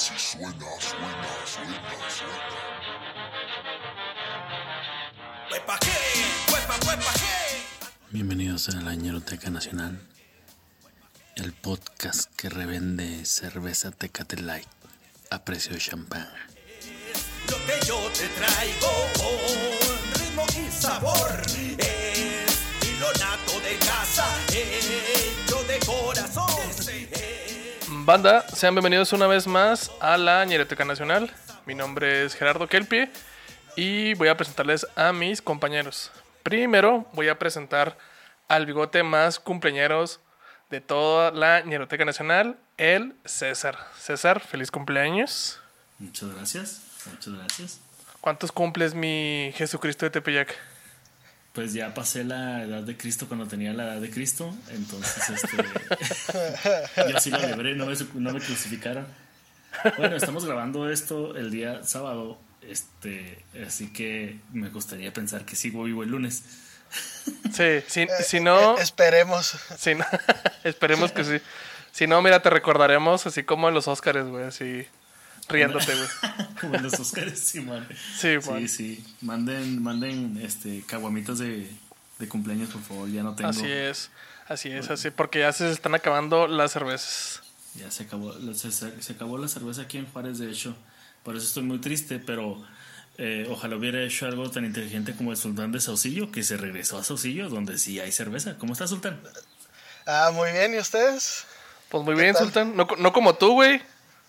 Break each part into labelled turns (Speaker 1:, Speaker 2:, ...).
Speaker 1: Así suena, suena, suena, suena.
Speaker 2: Bienvenidos a la Ñeroteca Nacional, el podcast que revende cerveza Tecate Light a precio de champán.
Speaker 3: Lo que yo te traigo con ritmo y sabor es nato de casa, corazón.
Speaker 4: Banda, sean bienvenidos una vez más a la Ñeroteca Nacional. Mi nombre es Gerardo Kelpie y voy a presentarles a mis compañeros. Primero voy a presentar al bigote más cumpleañeros de toda la Ñeroteca Nacional, el César. César, feliz cumpleaños.
Speaker 2: Muchas gracias, muchas gracias.
Speaker 4: ¿Cuántos cumples mi Jesucristo de Tepeyac?
Speaker 2: Pues ya pasé la edad de Cristo cuando tenía la edad de Cristo, entonces este, yo sí la libré, no me, no me crucificaron. Bueno, estamos grabando esto el día sábado, este, así que me gustaría pensar que sigo vivo el lunes.
Speaker 4: Sí, si, si no...
Speaker 5: Eh, esperemos.
Speaker 4: si no- esperemos que sí. Si no, mira, te recordaremos así como en los Óscares, güey, así riéndote, güey.
Speaker 2: Como en los Oscars, sí, man.
Speaker 4: Sí,
Speaker 2: Sí,
Speaker 4: man.
Speaker 2: sí. Manden, manden este caguamitas de, de cumpleaños, por favor. Ya no tengo.
Speaker 4: Así es, así es, así, porque ya se están acabando las cervezas.
Speaker 2: Ya se acabó, se, acabó la cerveza aquí en Juárez, de hecho. Por eso estoy muy triste, pero eh, ojalá hubiera hecho algo tan inteligente como el Sultán de Saucillo, que se regresó a Saucillo, donde sí hay cerveza. ¿Cómo está, Sultán?
Speaker 5: Ah, muy bien, ¿y ustedes?
Speaker 4: Pues muy
Speaker 5: ¿Qué
Speaker 4: bien,
Speaker 5: tal?
Speaker 4: Sultán. No, co- no como tú, güey.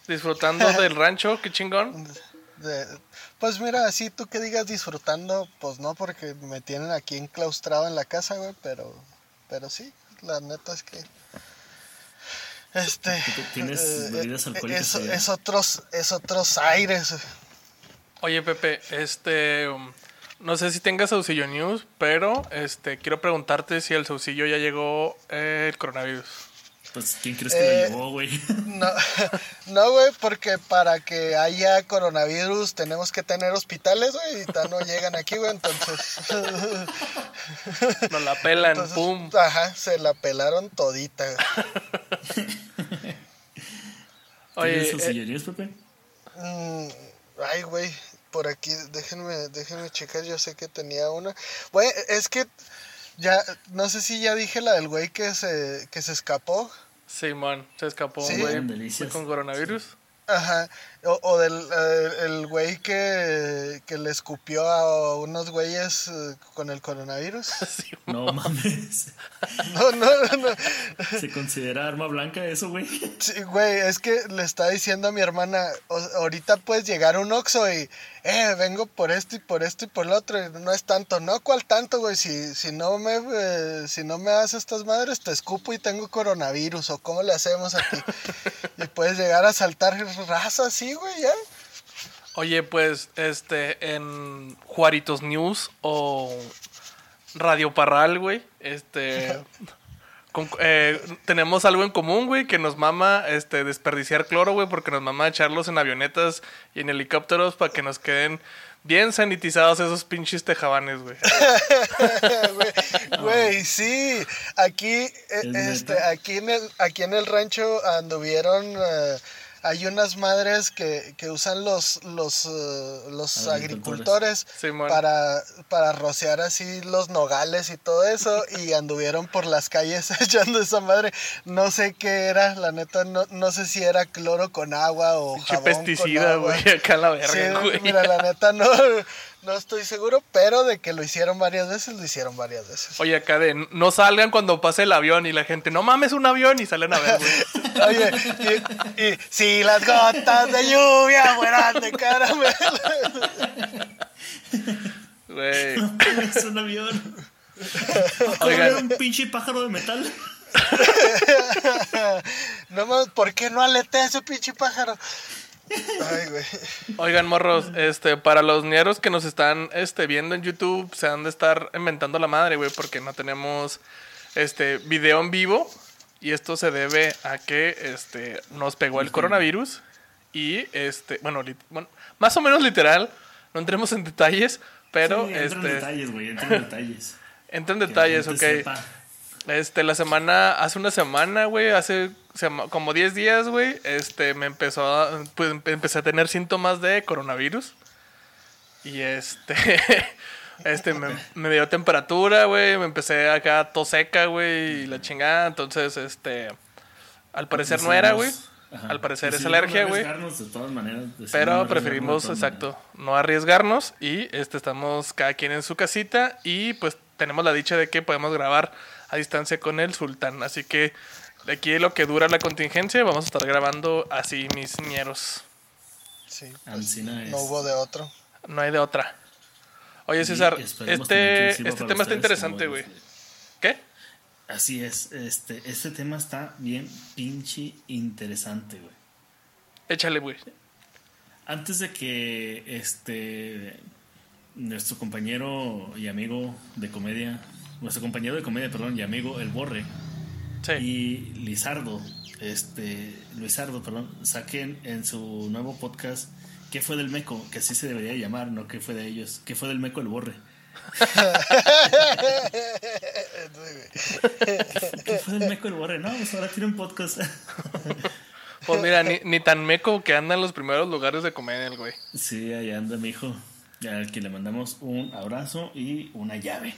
Speaker 4: Disfrutando del rancho, qué chingón.
Speaker 5: De- pues mira, así tú que digas disfrutando, pues no, porque me tienen aquí enclaustrado en la casa, güey, pero, pero sí, la neta es que... Este...
Speaker 2: ¿Tú tienes
Speaker 5: eh,
Speaker 2: bebidas
Speaker 5: eh,
Speaker 2: alcohólicas
Speaker 5: es, otros, es otros aires.
Speaker 4: Oye, Pepe, este. No sé si tengas Saucillo News, pero este quiero preguntarte si el Saucillo ya llegó eh, el coronavirus.
Speaker 2: Pues, ¿quién crees que
Speaker 5: Eh,
Speaker 2: lo llevó, güey?
Speaker 5: No, no, güey, porque para que haya coronavirus tenemos que tener hospitales, güey, y no llegan aquí, güey, entonces...
Speaker 4: Nos la pelan,
Speaker 5: Entonces,
Speaker 4: pum.
Speaker 5: Ajá, se la pelaron todita. güey.
Speaker 4: Oye,
Speaker 2: ¿Tienes
Speaker 4: eh,
Speaker 2: saucillerías, Pepe?
Speaker 5: Mm, ay, güey, por aquí, déjenme, déjenme checar, yo sé que tenía una. Güey, es que ya, no sé si ya dije la del güey que se, que se escapó.
Speaker 4: Simón, se escapó
Speaker 5: Sí.
Speaker 4: un güey con coronavirus.
Speaker 5: Ajá, o, o del eh, el güey que, que le escupió a unos güeyes eh, con el coronavirus.
Speaker 4: Sí,
Speaker 2: No mames.
Speaker 5: No, no, no.
Speaker 2: ¿Se considera arma blanca eso, güey?
Speaker 5: Sí, güey, es que le está diciendo a mi hermana, "O- ahorita puedes llegar a un Oxxo y, eh, vengo por esto y por esto y por lo otro, y no es tanto, ¿no? ¿Cuál tanto, güey? Si, si no me, eh, si no me das estas madres, te escupo y tengo coronavirus, o cómo le hacemos aquí. y puedes llegar a saltar raza así, güey, ya.
Speaker 4: Oye, pues, este, en Juaritos News o Radio Parral, güey, este, con- eh, tenemos algo en común, güey, que nos mama, este, desperdiciar cloro, güey, porque nos mama echarlos en avionetas y en helicópteros para que nos queden bien sanitizados esos pinches tejabanes, güey.
Speaker 5: Güey, sí, aquí, eh,
Speaker 2: ¿Es
Speaker 5: este, aquí en el, aquí en el rancho anduvieron, eh, hay unas madres que, que usan los, los, eh, los
Speaker 2: Agricultores.
Speaker 5: para, para rociar así los nogales y todo eso, y anduvieron por las calles echando esa madre. No sé qué era, la neta, no, no sé si era cloro con agua o jabón
Speaker 4: pesticida, güey, acá en la
Speaker 5: Sí,
Speaker 4: verga, güey.
Speaker 5: mira, la neta no, no estoy seguro, pero de que lo hicieron varias veces, lo hicieron varias veces.
Speaker 4: Oye, acá de no salgan cuando pase el avión y la gente, no mames un avión y salen a ver, güey.
Speaker 5: Oye, y, y si las gotas de lluvia fueran de caramelo.
Speaker 4: Güey.
Speaker 2: es un avión.
Speaker 4: Oigan.
Speaker 2: un pinche pájaro de metal.
Speaker 5: No mames, ¿por qué no aletea ese pinche pájaro? Ay, güey.
Speaker 4: Oigan, morros, este, para los ñeros que nos están este, viendo en YouTube, se han de estar inventando la madre, güey, porque no tenemos este video en vivo. Y esto se debe a que este, nos pegó el coronavirus. Y este, bueno, bueno, más o menos literal, no entremos en detalles, pero
Speaker 2: Sí, entra en
Speaker 4: este,
Speaker 2: detalles, güey, entra en detalles.
Speaker 4: entra en detalles, ok.
Speaker 2: sepa.
Speaker 4: Este, la semana, hace una semana, güey, hace como 10 días, güey, este, me empezó a, pues, empe- empecé a tener síntomas de coronavirus. Y este, este, me, me dio temperatura, güey, me empecé acá a tos seca, güey, y la chingada. Entonces, este, al parecer no era, güey. Al parecer es alergia, güey.
Speaker 2: arriesgarnos de todas maneras. decidimos no
Speaker 4: Pero preferimos, exacto, no arriesgarnos y este estamos cada quien en su casita y pues tenemos la dicha de que podemos grabar a distancia con el sultán. Así que de aquí lo que dura la contingencia vamos a estar grabando así mis ñeros.
Speaker 5: Sí, pues, no hubo de otro.
Speaker 4: No hay de otra. Oye César, este, este tema está interesante, güey. ¿Qué?
Speaker 2: Así es, este, este tema está bien pinche interesante, güey.
Speaker 4: Échale, güey.
Speaker 2: Antes de que este nuestro compañero y amigo de comedia, nuestro compañero de comedia, perdón, y amigo El Borre
Speaker 4: Sí.
Speaker 2: y Lizardo, este, Luisardo, perdón, saquen en su nuevo podcast ¿Qué fue del Meco? Que así se debería llamar, no ¿Qué fue de ellos? ¿Qué fue del Meco El Borre? ¿Qué fue del Meco El Borre? No, pues ahora tiene un podcast.
Speaker 4: Pues mira, ni, ni tan meco que anda en los primeros lugares de comedia el güey.
Speaker 2: Sí, ahí anda mi hijo. Al que le mandamos un abrazo y una llave.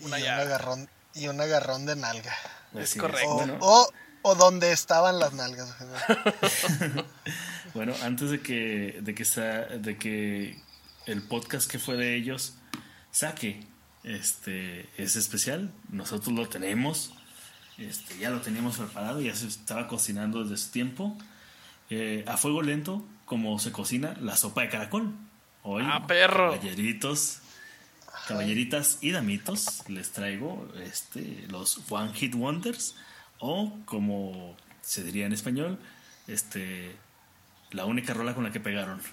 Speaker 4: Una
Speaker 5: y, un
Speaker 4: llave.
Speaker 5: agarrón, y un agarrón de nalga.
Speaker 2: Así
Speaker 4: correcto.
Speaker 5: O, o, o donde estaban las nalgas.
Speaker 2: bueno, antes de que, de que sa- de que el podcast que fue de ellos saque este es especial, nosotros lo tenemos. Este, ya lo teníamos preparado, ya se estaba cocinando desde su tiempo. Eh, a fuego lento, como se cocina la sopa de caracol. Hoy,
Speaker 4: Ah, perro.
Speaker 2: caballeritos, caballeritas y damitos, les traigo este, los One Hit Wonders, o como se diría en español, este, la única rola con la que pegaron.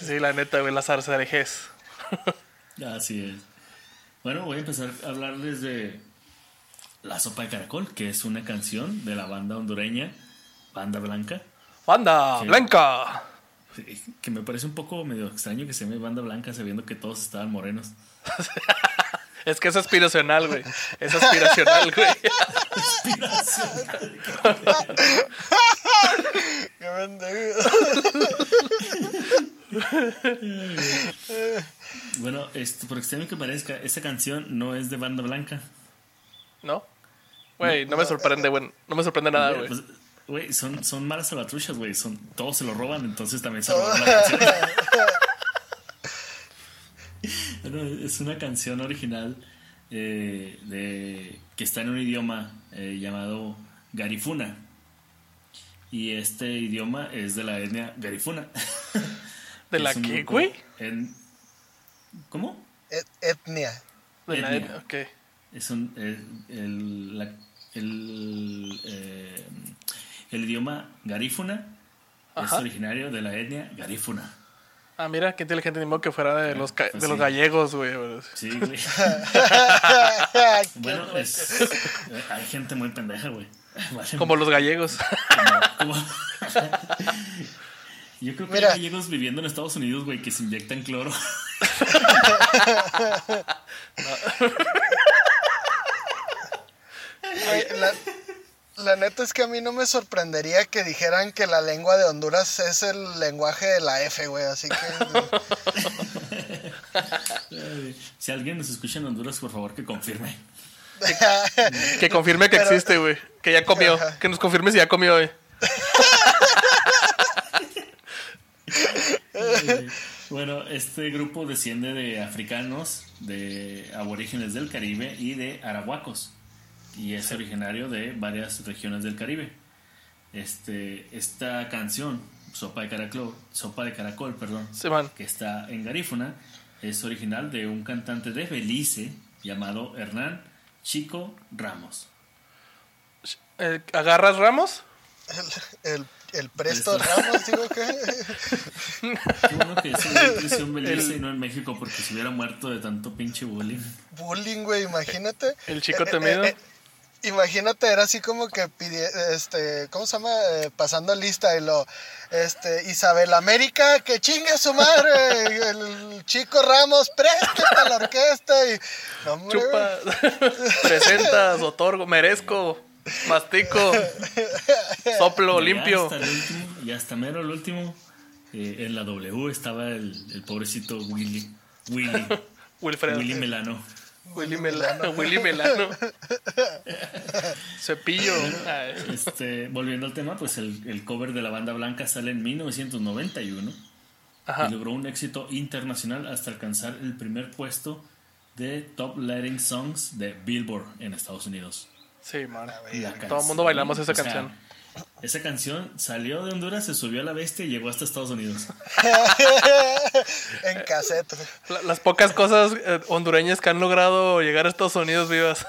Speaker 4: Sí, la neta, güey, las zarzarejes.
Speaker 2: Así es. Bueno, voy a empezar a hablarles de La Sopa de Caracol, que es una canción de la banda hondureña, Banda Blanca,
Speaker 4: ¡Banda! ¡Blanca!
Speaker 2: que me parece un poco medio extraño que se llame Banda Blanca sabiendo que todos estaban morenos.
Speaker 4: Es que es aspiracional, güey. Es aspiracional, güey.
Speaker 5: Qué pendejo.
Speaker 2: Bueno, este, por extraño que parezca, esa canción no es de Banda Blanca.
Speaker 4: ¿No? Güey, no me sorprende, güey. No me sorprende nada, güey.
Speaker 2: Pues, Güey, son, son malas salvatruchas, güey. Son, todos se lo roban, entonces también se roban la canción. Bueno, es una canción original eh, de, que está en un idioma eh, llamado Garifuna. Y este idioma es de la etnia Garifuna.
Speaker 4: ¿De la qué, güey?
Speaker 2: en- ¿Cómo?
Speaker 5: Et- etnia.
Speaker 4: De la
Speaker 2: Etnia.
Speaker 4: ok.
Speaker 2: Es un, eh, el, la- el, eh, el idioma garífuna es originario de la etnia garífuna.
Speaker 4: Ah, mira, qué inteligente, ni modo que fuera de los, ca-
Speaker 2: Pues
Speaker 4: de los gallegos, güey.
Speaker 2: Sí, güey. bueno, es, eh, hay gente muy pendeja, güey. Vale,
Speaker 4: Como los gallegos.
Speaker 2: como- como- Yo creo que
Speaker 5: Mira.
Speaker 2: hay gallegos viviendo en Estados Unidos, güey, que se inyectan cloro.
Speaker 5: Güey, la, la neta es que a mí no me sorprendería que dijeran que la lengua de Honduras es el lenguaje de la F, güey. Así que.
Speaker 2: Si alguien nos escucha en Honduras, por favor, que confirme.
Speaker 4: que confirme que
Speaker 5: Pero-
Speaker 4: existe, güey. Que ya comió.
Speaker 5: Ajá.
Speaker 4: Que nos confirme si ya comió, güey.
Speaker 2: Bueno, este grupo desciende de africanos, de aborígenes del Caribe y de arahuacos. Y es originario de varias regiones del Caribe. Este, esta canción, Sopa de Caracol, Sopa de Caracol, perdón,
Speaker 4: Sí,
Speaker 2: que está en Garífuna, es original de un cantante de Belice llamado Hernán Chico Ramos.
Speaker 4: Eh, ¿Agarras ramos?
Speaker 5: El, el, el Presto
Speaker 2: Presto.
Speaker 5: Ramos, digo que.
Speaker 2: Qué bueno que creció en Belice y no en México porque se hubiera muerto de tanto pinche bullying.
Speaker 5: Bullying, güey, imagínate.
Speaker 4: El chico
Speaker 5: Eh, eh,
Speaker 4: temido.
Speaker 5: eh, Imagínate, era así como que pidi- este, ¿cómo se llama? Eh, pasando lista y lo, este, Isabel América, que chingue a su madre, el chico Ramos, préstate a la orquesta y, no, hombre,
Speaker 4: Chupa, presentas, otorgo, merezco, mastico, soplo, limpio.
Speaker 2: hasta el último, y hasta mero el último, eh, en la W estaba el, el pobrecito Willy. Willy.
Speaker 4: Wilfredo.
Speaker 2: Willy Melano.
Speaker 4: Willy Melano. Willy Melano. Cepillo. Ay,
Speaker 2: Este, volviendo al tema, pues el, el cover de la banda blanca sale en 1991
Speaker 4: Ajá.
Speaker 2: y logró un éxito internacional hasta alcanzar el primer puesto de Top Letting Songs de Billboard en Estados Unidos.
Speaker 4: Sí, man. Todo el mundo bailamos esa
Speaker 2: o sea,
Speaker 4: canción.
Speaker 2: Esa canción salió de Honduras, se subió a la bestia y llegó hasta Estados Unidos.
Speaker 5: en cassette.
Speaker 4: La- las pocas cosas eh, hondureñas que han logrado llegar a Estados Unidos vivas.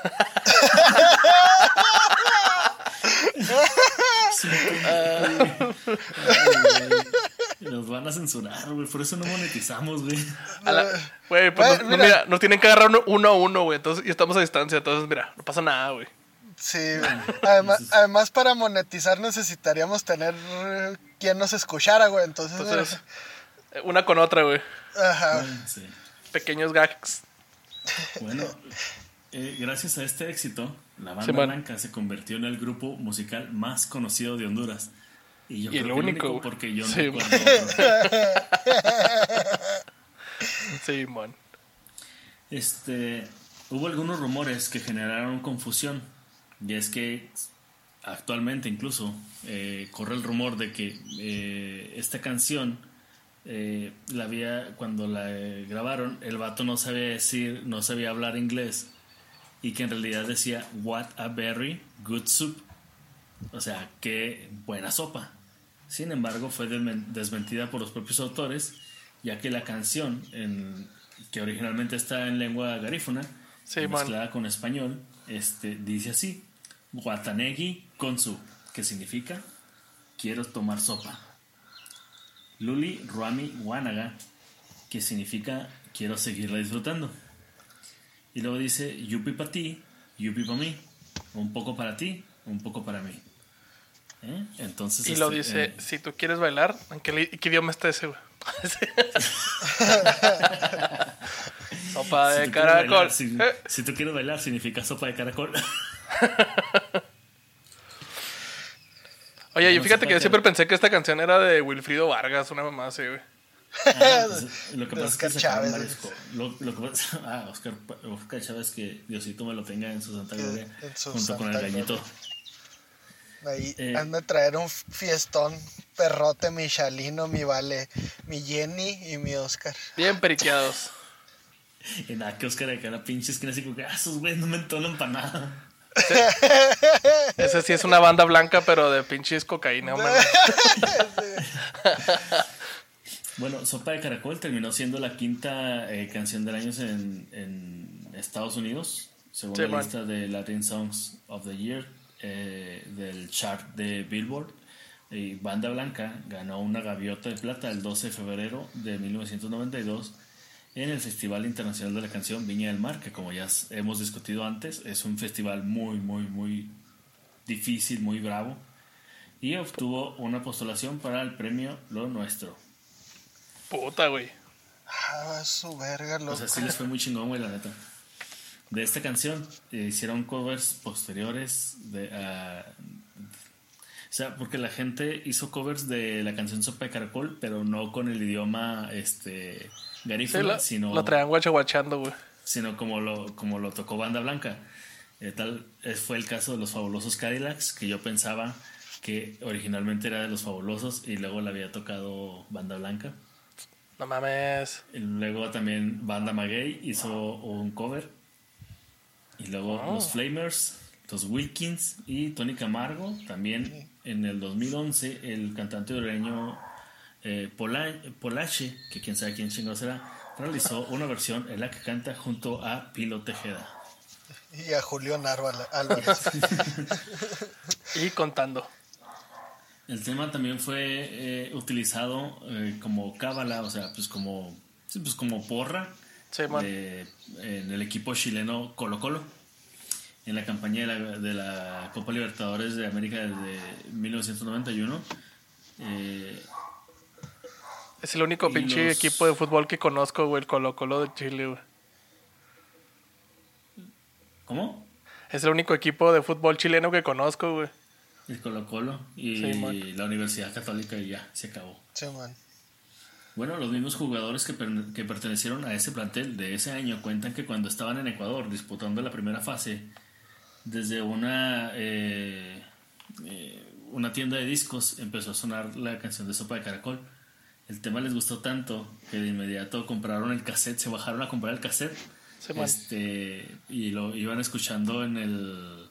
Speaker 2: Nos van a censurar, güey. Por eso no monetizamos, güey.
Speaker 4: Güey, pues no,
Speaker 5: mira.
Speaker 4: mira, nos tienen que agarrar uno, uno a uno, güey. Entonces, y estamos a distancia. Entonces, mira, no pasa nada, güey.
Speaker 5: Sí, además, además para monetizar necesitaríamos tener eh, quien nos escuchara, güey, entonces,
Speaker 4: Entonces, eh, una con otra, güey.
Speaker 5: ajá.
Speaker 2: Sí.
Speaker 4: Pequeños gags.
Speaker 2: Bueno, eh, gracias a este éxito, la banda
Speaker 4: Sí,
Speaker 2: blanca se convirtió en el grupo musical más conocido de Honduras. Y yo
Speaker 4: Y
Speaker 2: creo
Speaker 4: el
Speaker 2: que
Speaker 4: único, güey.
Speaker 2: porque yo no.
Speaker 4: Sí, man.
Speaker 2: Este, hubo algunos rumores que generaron confusión. Y es que actualmente incluso eh, corre el rumor de que eh, esta canción eh, la había cuando la grabaron el vato no sabía decir no sabía hablar inglés y que en realidad decía what a very good soup o sea qué buena sopa sin embargo fue desmen- desmentida por los propios autores ya que la canción en- que originalmente está en lengua garífuna
Speaker 4: Sí, man.
Speaker 2: mezclada con español este dice así Guatanegui Konsu que significa quiero tomar sopa Luli Ruami Wanaga, que significa quiero seguirla disfrutando. Y luego dice Yupi para ti, Yupi para mí, un poco para ti, un poco para mí. ¿Eh? Entonces,
Speaker 4: Y lo
Speaker 2: este,
Speaker 4: dice,
Speaker 2: eh,
Speaker 4: si tú quieres bailar, ¿en qué, idioma está ese, güey? Sopa
Speaker 2: si
Speaker 4: de
Speaker 2: quieres
Speaker 4: caracol.
Speaker 2: bailar, si,
Speaker 4: Eh,
Speaker 2: si tú quieres bailar, significa sopa de caracol.
Speaker 4: Oye, y
Speaker 2: No,
Speaker 4: fíjate que yo siempre pensé que esta canción era de Wilfrido Vargas, una mamá así, güey.
Speaker 2: Ah, pues, lo que pasa es que
Speaker 5: Chávez.
Speaker 2: varios lo, lo que pasa, ah, Oscar, Oscar Chávez, que Diosito me lo tenga en su santa gloria,
Speaker 5: en su
Speaker 2: junto con el
Speaker 5: santa
Speaker 2: gallito.
Speaker 5: gloria. Ahí
Speaker 2: Eh.
Speaker 5: han de traer un fiestón, perrote, mi Chalino, mi Vale, mi Jenny y mi Oscar.
Speaker 4: Bien periqueados.
Speaker 2: Y nada, que Oscar de cara pinche esquina así como que, ah, esos güeyes no me entonan para nada.
Speaker 4: Ese sí es una banda blanca, pero de pinches cocaína, hombre.
Speaker 2: Bueno, Sopa de Caracol terminó siendo la quinta eh, canción del año en, en Estados Unidos, según
Speaker 4: Sí,
Speaker 2: la
Speaker 4: man.
Speaker 2: lista de Latin Songs of the Year eh, del chart de Billboard. Y Banda Blanca ganó una gaviota de plata el 12 de febrero de 1992 en el Festival Internacional de la Canción Viña del Mar, que como ya hemos discutido antes, es un festival muy, muy, muy difícil, muy bravo. Y obtuvo una postulación para el premio Lo Nuestro.
Speaker 4: Puta, güey.
Speaker 5: Ah, su verga, loco.
Speaker 2: O sea, sí les fue muy chingón, güey, la neta. De esta canción eh, hicieron covers posteriores de... ah, o sea, porque la gente hizo covers de la canción Sopa de Caracol, pero no con el idioma este
Speaker 4: Sí,
Speaker 2: garífuna,
Speaker 4: lo,
Speaker 2: sino,
Speaker 4: lo traían guachaguachando, güey.
Speaker 2: sino como lo, como lo tocó Banda Blanca. Eh, tal eh, fue el caso de los fabulosos Cadillacs, que yo pensaba que originalmente era de los fabulosos y luego le había tocado Banda Blanca.
Speaker 4: No mames.
Speaker 2: Y luego también Banda Maguey hizo un cover. Y luego
Speaker 4: Oh.
Speaker 2: los Flamers, los Wilkins y Tony Camargo. También en el 2011 el cantante hondureño eh, Pola- Polache, que quién sabe quién chingo será, realizó una versión en la que canta junto a Pilo Tejeda.
Speaker 5: Y a Julián Álvarez.
Speaker 4: Y contando.
Speaker 2: El tema también fue eh, utilizado eh, como cábala, o sea, pues como, sí, pues como porra
Speaker 4: Sí, man.
Speaker 2: de- en el equipo chileno Colo Colo. en la campaña de la, de la Copa Libertadores de América desde 1991. Eh,
Speaker 4: Es el único pinche
Speaker 2: los-
Speaker 4: equipo de fútbol que conozco, güey, el Colo Colo de Chile, güey.
Speaker 2: ¿Cómo?
Speaker 4: Es el único equipo de fútbol chileno que conozco, güey.
Speaker 2: El Colo Colo y
Speaker 4: Sí,
Speaker 2: la Universidad Católica y ya, se acabó.
Speaker 5: Sí, man.
Speaker 2: Bueno, los mismos jugadores que, per- que pertenecieron a ese plantel de ese año cuentan que cuando estaban en Ecuador disputando la primera fase, desde una, eh, eh, una tienda de discos empezó a sonar la canción de Sopa de Caracol. El tema les gustó tanto que de inmediato compraron el cassette, se bajaron a comprar el cassette
Speaker 4: Sí,
Speaker 2: este, y lo iban escuchando en el,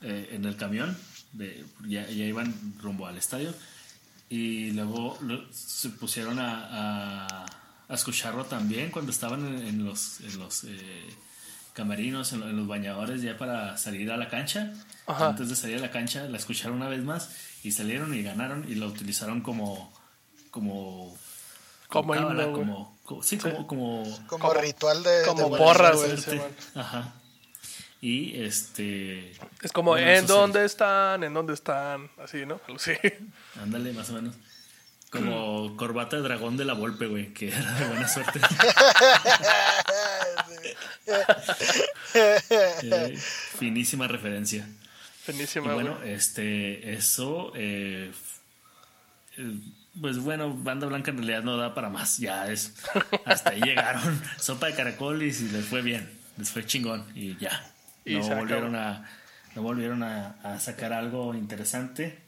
Speaker 2: eh, en el camión, de, ya, ya iban rumbo al estadio y luego lo- se pusieron a, a, a escucharlo también cuando estaban en, en los, en los eh, camarinos, en, lo- en los bañadores ya para salir a la cancha.
Speaker 4: Ajá.
Speaker 2: Antes de salir a la cancha la escucharon una vez más y salieron y ganaron y lo utilizaron como como
Speaker 4: Como
Speaker 2: cábala,
Speaker 4: himno, güey.
Speaker 2: como, como- sí, como, como
Speaker 5: Como,
Speaker 4: Como-
Speaker 5: ritual de.
Speaker 4: como
Speaker 5: de
Speaker 2: buena
Speaker 4: porra, güey.
Speaker 2: Ajá. Y este.
Speaker 4: Es como,
Speaker 2: bueno,
Speaker 4: ¿en dónde están? ¿En dónde están? Así, ¿no? Sí.
Speaker 2: Ándale, más o menos. Como corbata de dragón de la Volpe, güey, que era de buena suerte. Eh, finísima referencia. Y
Speaker 4: Buenísima, güey.
Speaker 2: bueno, este, eso, eh, eh, pues bueno, Banda Blanca en realidad no da para más, ya es, hasta ahí llegaron, sopa de caracol y si les fue bien, les fue chingón y ya,
Speaker 4: Y
Speaker 2: no volvieron a, no volvieron a, a sacar algo interesante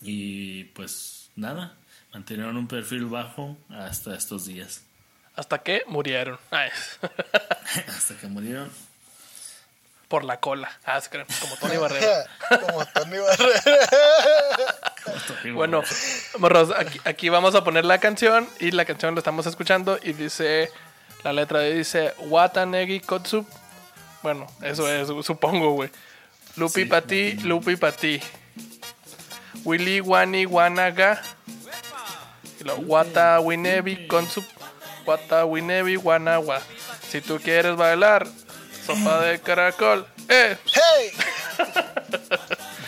Speaker 2: y pues nada, mantuvieron un perfil bajo hasta estos días,
Speaker 4: Hasta que murieron. Ay,
Speaker 2: hasta que murieron.
Speaker 4: Por la cola. Ah, se creen, como Tony Barrera.
Speaker 5: Como Tony Barrera.
Speaker 4: Bueno, morros, aquí, aquí vamos a poner la canción y la canción la estamos escuchando y dice, la letra dice Watanegi Kotsu. Bueno, eso es, supongo, güey. Lupi
Speaker 2: Sí,
Speaker 4: pa' ti, Lupi pa' ti. Willy Wani Wanaga. Y lo, Wata Winebi Konsu. Wata Winebi Wanawa. Si tú quieres bailar, sopa de caracol. ¡Eh!
Speaker 5: ¡Hey!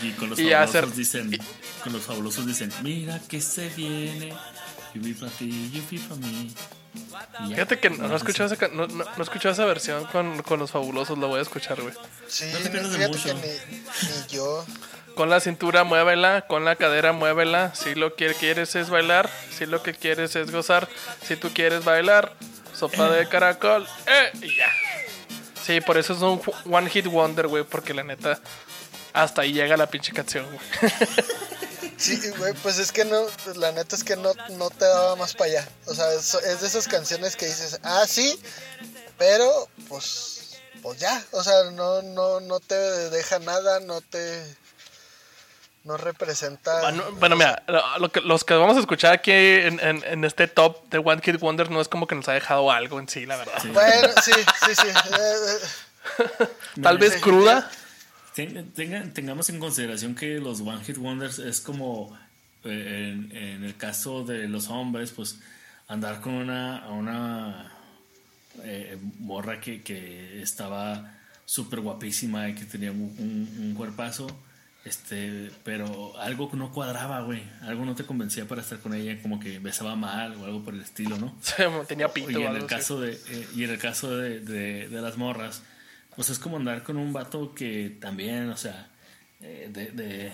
Speaker 2: Y con los
Speaker 4: Y
Speaker 2: fabulosos
Speaker 4: hacer-
Speaker 2: dicen, con los fabulosos dicen, mira que se viene, yupi para ti, yupi para mí.
Speaker 4: Fíjate que no, no he escuchado esa, no, no, no escuchado esa versión con, con los fabulosos, la voy a escuchar, güey.
Speaker 5: Sí,
Speaker 2: No te pierdas de
Speaker 5: fíjate
Speaker 2: mucho.
Speaker 5: que ni, ni yo.
Speaker 4: Con la cintura muévela, con la cadera muévela. Si lo que quieres es bailar, si lo que quieres es gozar, si tú quieres bailar, sopa de caracol, eh, y ya. Sí, por eso es un one hit wonder, güey, porque la neta, hasta ahí llega la pinche canción, güey.
Speaker 5: Sí, güey, pues es que no, la neta es que no, no te daba más para allá. O sea, es, es de esas canciones que dices, ah, sí, pero pues, pues ya. O sea, no, no, no te deja nada, no te, no representa.
Speaker 4: Bueno, bueno, mira, lo- lo que- los que vamos a escuchar aquí en, en- en este top de One Hit Wonder no es como que nos ha dejado algo en sí, la verdad.
Speaker 5: Bueno, sí, sí, sí. eh, eh,
Speaker 4: Tal vez
Speaker 5: sí.
Speaker 4: cruda.
Speaker 2: Ten- tengamos en consideración que los One Hit Wonders es como eh, en, en el caso de los hombres, pues andar con una, una eh, morra que, que estaba súper guapísima y que tenía un, un- un cuerpazo, este, pero algo no cuadraba, güey, algo no te convencía para estar con ella, como que besaba mal o algo por el estilo, ¿no?
Speaker 4: Tenía pito
Speaker 2: Y
Speaker 4: o
Speaker 2: en
Speaker 4: algo
Speaker 2: el caso de, eh, y en el caso de, de- de las morras, pues es como andar con un vato que también, o sea, eh, de, de-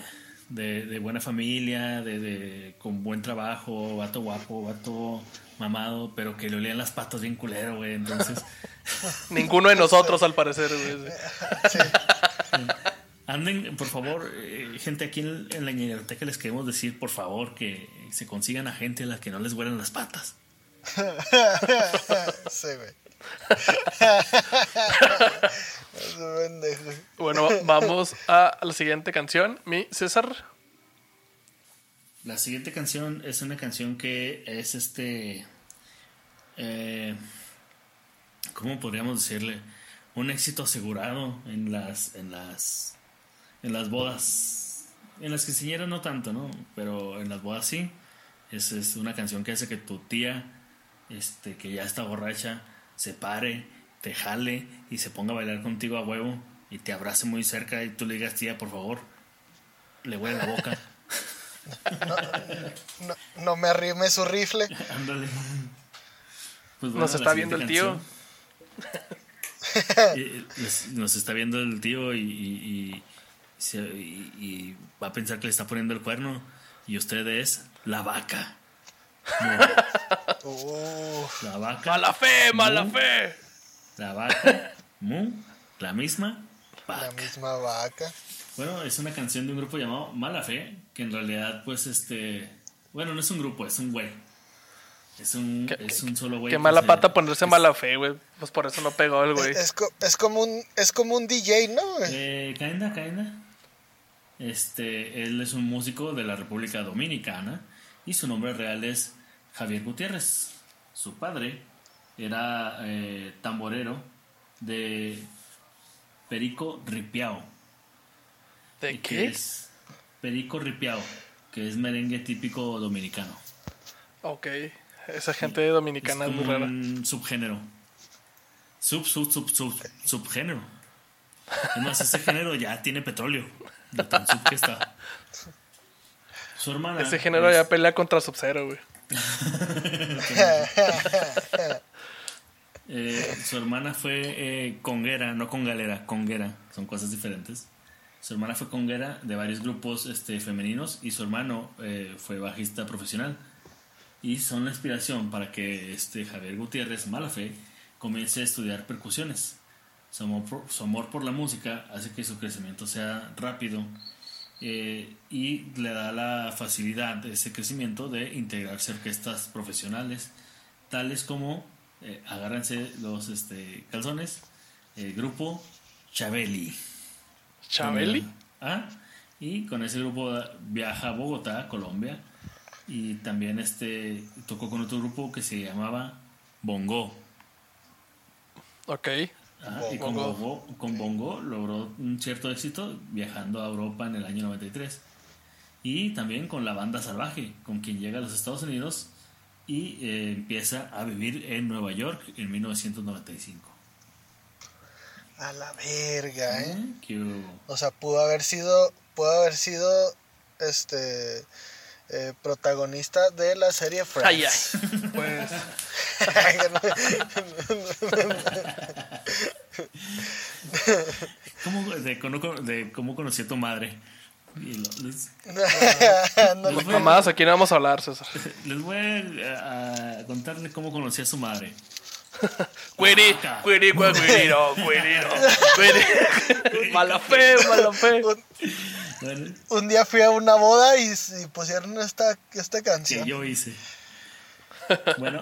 Speaker 2: de- de buena familia, de, de- con buen trabajo, vato guapo, vato mamado, pero que le olían las patas bien culero, güey. Entonces,
Speaker 4: Ninguno de nosotros, al parecer, güey.
Speaker 2: anden, por favor, eh, gente aquí en, en la ñeroteca les queremos decir, por favor, que se consigan a gente a la que no les huelan las patas.
Speaker 5: sí, güey.
Speaker 4: Bueno, vamos a la siguiente canción. Mi César.
Speaker 2: La siguiente canción es una canción que es este. eh, ¿Cómo podríamos decirle? Un éxito asegurado en las. en las. En las bodas. En las quinceañeras no tanto, ¿no? Pero en las bodas sí. Es, es una canción que hace que tu tía, este, que ya está borracha, se pare, te jale y se ponga a bailar contigo a huevo. y te abrace muy cerca y tú le digas, tía, por favor, le huele la boca.
Speaker 5: No, no me arrime su rifle.
Speaker 2: Ándale. Pues
Speaker 4: Nos
Speaker 2: la
Speaker 4: está viendo el tío.
Speaker 2: nos está viendo el tío y, y- y se- y- y va a pensar que le está poniendo el cuerno. Y usted es la vaca.
Speaker 5: Uh,
Speaker 2: La vaca.
Speaker 4: ¡Mala fe, mala
Speaker 2: Mu,
Speaker 4: fe!
Speaker 2: La vaca. Mu, la misma
Speaker 5: la
Speaker 2: vaca.
Speaker 5: misma vaca.
Speaker 2: Bueno, es una canción de un grupo llamado Mala Fe, que en realidad, pues, este... Bueno, no es un grupo, es un güey. Es un,
Speaker 4: Qué-
Speaker 2: es un solo güey.
Speaker 4: Qué
Speaker 2: que
Speaker 4: mala
Speaker 2: se-
Speaker 4: pata ponerse
Speaker 2: es-
Speaker 4: mala fe, güey. Pues por eso no pegó el güey.
Speaker 5: Es, es como un es como un DJ, ¿no? güey?
Speaker 2: Eh, kinda, kinda. Este, él es un músico de la República Dominicana y su nombre real es Javier Gutiérrez. Su padre era eh, tamborero de Perico Ripiao.
Speaker 4: ¿De qué?
Speaker 2: es Perico Ripiao, que es merengue típico dominicano.
Speaker 4: Ok. Esa gente dominicana es,
Speaker 2: como
Speaker 4: muy rara.
Speaker 2: un subgénero. Sub, sub, sub, sub, subgénero. Además, ese género ya tiene petróleo. De tan sub que está. Su hermana.
Speaker 4: Ese género
Speaker 2: es-
Speaker 4: ya pelea contra Sub-Zero, güey.
Speaker 2: eh, su hermana fue eh, conguera, no congalera, conguera. Son cosas diferentes. Su hermana fue conguera de varios grupos este, femeninos y su hermano eh, fue bajista profesional. Y son la inspiración para que este Javier Gutiérrez Malafe comience a estudiar percusiones. Su amor, por, su amor por la música hace que su crecimiento sea rápido eh, y le da la facilidad de ese crecimiento de integrarse a orquestas profesionales, tales como, eh, agárrense los este, calzones, el grupo Chabeli.
Speaker 4: ¿Chabeli?
Speaker 2: Ah, y con ese grupo viaja a Bogotá, Colombia, y también este tocó con otro grupo que se llamaba Bongo.
Speaker 4: Ok.
Speaker 2: Ajá, y con
Speaker 5: Bongo.
Speaker 2: Bongo, con Bongo logró un cierto éxito viajando a Europa en el año 93. Y también con la banda Salvaje, con quien llega a los Estados Unidos y eh, empieza a vivir en Nueva York en 1995.
Speaker 5: A la verga, ¿eh?
Speaker 2: ¿Eh? ¿Qué hubo?
Speaker 5: O sea, pudo haber sido, pudo haber sido, este, eh, protagonista de la serie Friends.
Speaker 4: Ay, ay. Pues.
Speaker 2: ¿Cómo, de, cómo conocí a tu madre? Les,
Speaker 5: No,
Speaker 2: les voy,
Speaker 4: Mamadas, aquí no vamos a hablar, César.
Speaker 2: les voy a, a contarle cómo conocí a su madre.
Speaker 4: Cuiri, cuiri, cuiri, cuiriro, cuiriro, cuiri. Mala fe, mala fe.
Speaker 5: un, día fui a una boda y, y pusieron esta, esta
Speaker 2: que
Speaker 5: canción.
Speaker 2: yo hice. Bueno,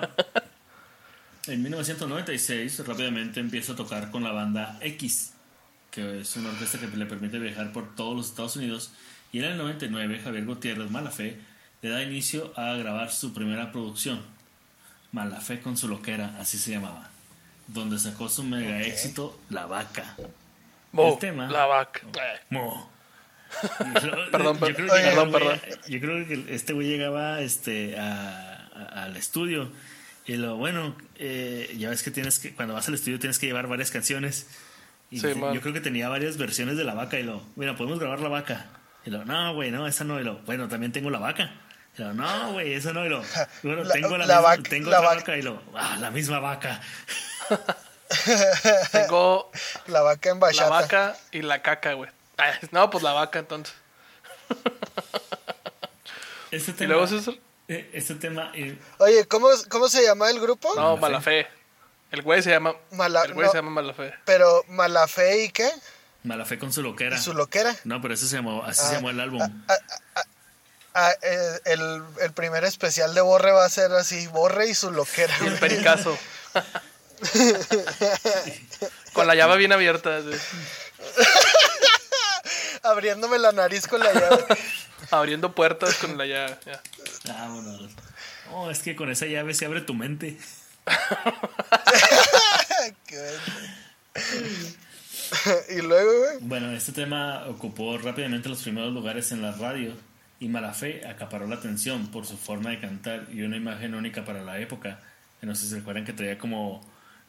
Speaker 2: en 1996 rápidamente empiezo a tocar con la banda X, que es una orquesta que le permite viajar por todos los Estados Unidos. Y en el 99 Javier Gutiérrez Malafé le da inicio a grabar su primera producción, Malafé con su loquera, así se llamaba, donde sacó su mega éxito La Vaca.
Speaker 4: Mo,
Speaker 2: El tema.
Speaker 4: la vaca.
Speaker 2: Mo.
Speaker 4: Perdón,
Speaker 2: yo
Speaker 4: per-
Speaker 2: creo
Speaker 5: oye,
Speaker 2: que
Speaker 4: perdón,
Speaker 2: güey-
Speaker 4: perdón.
Speaker 2: Yo creo que este güey llegaba este, a- a- al estudio y lo bueno, eh, ya ves que tienes que, cuando vas al estudio tienes que llevar varias canciones. Y
Speaker 4: Sí,
Speaker 2: yo creo que tenía varias versiones de la vaca y lo, mira, podemos grabar la vaca. Y lo, no, güey, no, esa no. Y lo, bueno, también tengo la vaca. Y lo, no, güey, esa no. Y lo, bueno,
Speaker 5: La-
Speaker 2: tengo la,
Speaker 5: la
Speaker 2: misma,
Speaker 5: vaca-
Speaker 2: tengo
Speaker 5: la vaca.
Speaker 2: vaca. Y lo, ah, la misma vaca.
Speaker 4: Tengo
Speaker 5: La vaca en
Speaker 4: la
Speaker 5: bachata.
Speaker 4: vaca y la caca, güey. Ay, No, pues la vaca entonces.
Speaker 2: Este
Speaker 4: ¿Y luego César?
Speaker 2: Eh, este tema, eh,
Speaker 5: Oye, ¿cómo, ¿cómo se llama el grupo?
Speaker 4: No,
Speaker 2: Mala
Speaker 4: mala fe. El güey se llama.
Speaker 5: Mala-
Speaker 4: el güey
Speaker 5: no.
Speaker 4: se llama mala fe.
Speaker 5: Pero Malafe y qué?
Speaker 2: Malafé con su loquera.
Speaker 5: ¿Y su loquera?
Speaker 2: No, pero ese se llamó, así
Speaker 5: Ah,
Speaker 2: se llamó el álbum.
Speaker 5: Ah, eh, el, el primer especial de Borre va a ser así, Borre y su loquera.
Speaker 4: Y el pericazo. Con la llave bien abierta.
Speaker 5: Abriéndome la nariz con la llave.
Speaker 4: Abriendo puertas con la llave. ya.
Speaker 2: Vámonos. Oh, es que con esa llave se abre tu mente.
Speaker 5: Qué bueno. y luego, güey.
Speaker 2: Bueno, este tema ocupó rápidamente los primeros lugares en la radio y Malafé acaparó la atención por su forma de cantar y una imagen única para la época. Que no sé si se recuerdan que traía como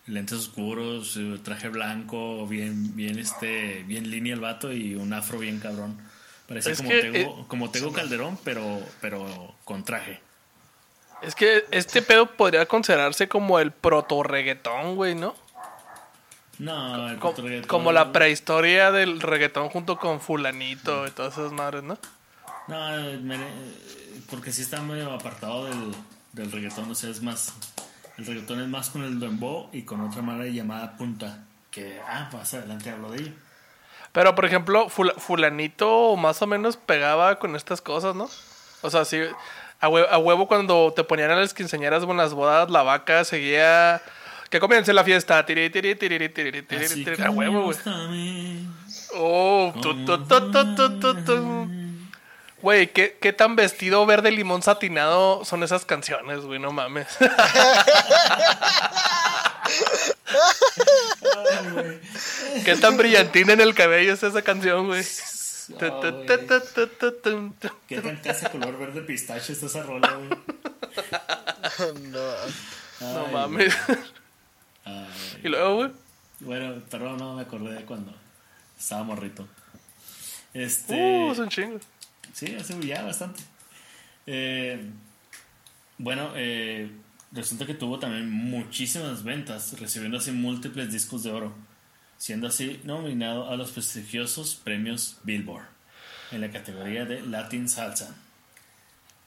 Speaker 2: lentes oscuros, eh, traje blanco, bien, bien, este, bien línea el vato y un afro bien cabrón. Parecía
Speaker 4: Es
Speaker 2: como,
Speaker 4: que,
Speaker 2: Tego,
Speaker 4: eh,
Speaker 2: como Tego Calderón, pero, pero con traje.
Speaker 4: Es que este pedo podría considerarse como el proto reggaetón, güey, ¿no?
Speaker 2: No, el
Speaker 4: Co-
Speaker 2: puto reggaetón-
Speaker 4: como la prehistoria del reggaetón junto con fulanito y todas esas madres, ¿no?
Speaker 2: No, porque sí está medio apartado del, del reggaetón, o sea, es más... El reggaetón es más con el dembow y con otra madre llamada punta. Que, ah, más adelante hablo de ello.
Speaker 4: Pero, por ejemplo, fula- fulanito más o menos pegaba con estas cosas, ¿no? O sea, sí, a hue- a huevo, cuando te ponían a las quinceañeras o en las bodas, la vaca seguía... Que comience la fiesta. Tiri, tiri, tiri, tiri, tiri, a huevo, güey. Oh, tu, tu, tu, tu, tu, tu, tu. Güey, ¿qué, qué tan vestido verde limón satinado son esas canciones, güey, no mames. ¿Qué tan brillantina en el cabello es esa canción, güey?
Speaker 2: ¿Qué tan casa color verde pistache está esa rola, güey?
Speaker 5: no.
Speaker 4: No mames.
Speaker 2: ay.
Speaker 4: Y luego, güey.
Speaker 2: Bueno, perdón, no me acordé de cuando estaba morrito. Este.
Speaker 4: Uh, es un chingo.
Speaker 2: Sí, hace ya bastante. Eh, bueno, eh, resulta que tuvo también muchísimas ventas, recibiendo así múltiples discos de oro, siendo así nominado a los prestigiosos premios Billboard en la categoría de Latin Salsa.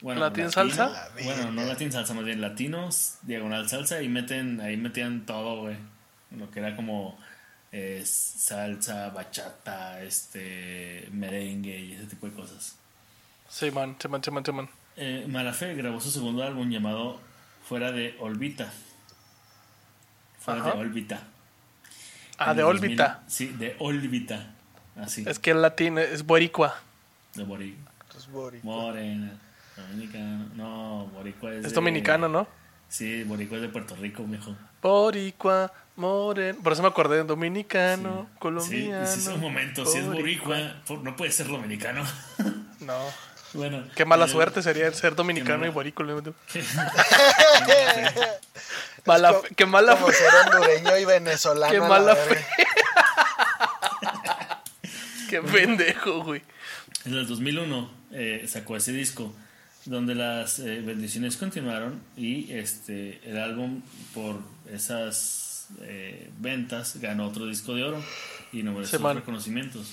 Speaker 2: Bueno,
Speaker 4: ¿Latin
Speaker 2: latino-
Speaker 4: salsa?
Speaker 2: Bueno, no Latin Salsa, más bien latinos, diagonal salsa, y meten, ahí metían todo, güey. Lo que era como eh, salsa, bachata, este, merengue y ese tipo de cosas.
Speaker 4: Sí, man, sí, man, sí, man, sí, man.
Speaker 2: Eh, Malafe grabó su segundo álbum llamado Fuera de órbita. Fuera
Speaker 4: Ajá.
Speaker 2: de órbita.
Speaker 4: Ah,
Speaker 2: En
Speaker 4: de órbita.
Speaker 2: 2000 sí, de órbita. Así.
Speaker 4: Es que el latín es boricua.
Speaker 2: De Bori-
Speaker 5: Es boricua.
Speaker 2: Morena. Dominicano. No, Boricua es.
Speaker 4: Es
Speaker 2: de-
Speaker 4: dominicano, ¿no?
Speaker 2: Sí, Boricua es de Puerto Rico, viejo.
Speaker 4: Boricua, moren. Por eso me acordé de dominicano,
Speaker 2: Sí,
Speaker 4: colombiano.
Speaker 2: sí, sí, un momento. Si es Boricua, no puede ser dominicano.
Speaker 4: No.
Speaker 2: Bueno.
Speaker 4: Qué mala
Speaker 2: eh,
Speaker 4: suerte sería ser dominicano y boricua.
Speaker 2: qué-
Speaker 4: Mala qué mala
Speaker 5: Como
Speaker 4: fe.
Speaker 5: ser hondureño y venezolano.
Speaker 4: Qué mala fe. Qué pendejo, güey.
Speaker 2: En el 2001 eh, sacó ese disco donde las eh, bendiciones continuaron y este el álbum por esas eh, ventas ganó otro disco de oro y numerosos reconocimientos.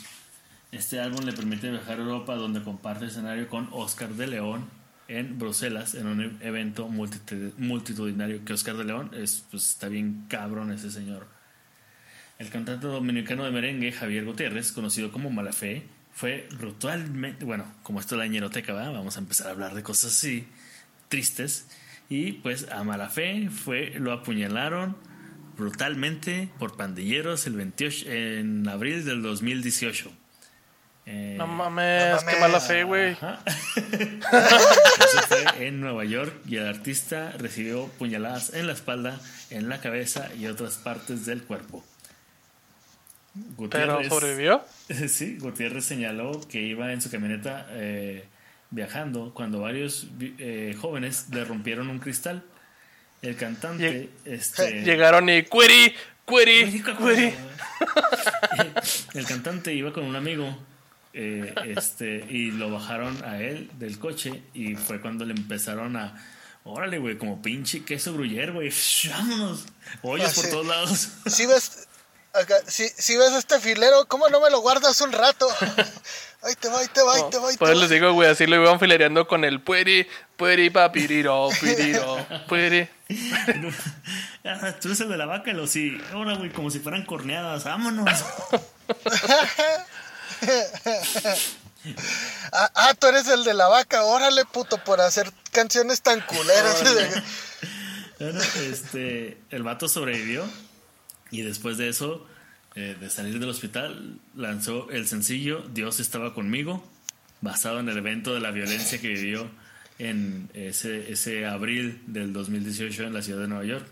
Speaker 2: Este álbum le permite viajar a Europa donde comparte escenario con Oscar de León en Bruselas en un evento multitu- multitudinario que Oscar de León es pues está bien cabrón ese señor. El cantante dominicano de merengue, Javier Gutiérrez, conocido como Malafé, fue brutalmente, bueno, como esto es la ñeroteca, ¿verdad? vamos a empezar a hablar de cosas así tristes. Y pues a Malafé fue, lo apuñalaron brutalmente por pandilleros el 28, en abril del 2018. Eh,
Speaker 4: No mames,
Speaker 5: No
Speaker 4: qué mala fe, güey.
Speaker 2: Eso fue en Nueva York y el artista recibió puñaladas en la espalda, en la cabeza y otras partes del cuerpo.
Speaker 4: Pero
Speaker 2: Gutiérrez-
Speaker 4: sobrevivió.
Speaker 2: Sí, Gutiérrez señaló que iba en su camioneta eh, viajando cuando varios eh, jóvenes le rompieron un cristal. El cantante, este,
Speaker 4: Llegaron y cuiri, cuiri, cuiri.
Speaker 2: el cantante iba con un amigo eh, este, y lo bajaron a él del coche y fue cuando le empezaron a órale güey como pinche queso gruyer güey vámonos hoyos
Speaker 5: Ah,
Speaker 2: por
Speaker 5: sí.
Speaker 2: todos lados
Speaker 5: Si ves, acá, si, si ves este filero, ¿cómo no me lo guardas un rato? Ahí te va, ahí te va, ahí te va, ahí te
Speaker 4: Pues
Speaker 5: va.
Speaker 4: les digo, güey, así lo iban filereando con el pueri, pueri, papiriro, piriro, pueri.
Speaker 2: Ah, tú eres el de la vaca lo sí ahora güey como si fueran corneadas vámonos
Speaker 5: Ah, ah, tú eres el de la vaca, órale, puto, por hacer canciones tan culeras.
Speaker 2: Bueno, este, el vato sobrevivió y después de eso, eh, de salir del hospital, lanzó el sencillo Dios estaba conmigo, basado en el evento de la violencia que vivió en ese, ese abril del 2018 en la ciudad de Nueva York.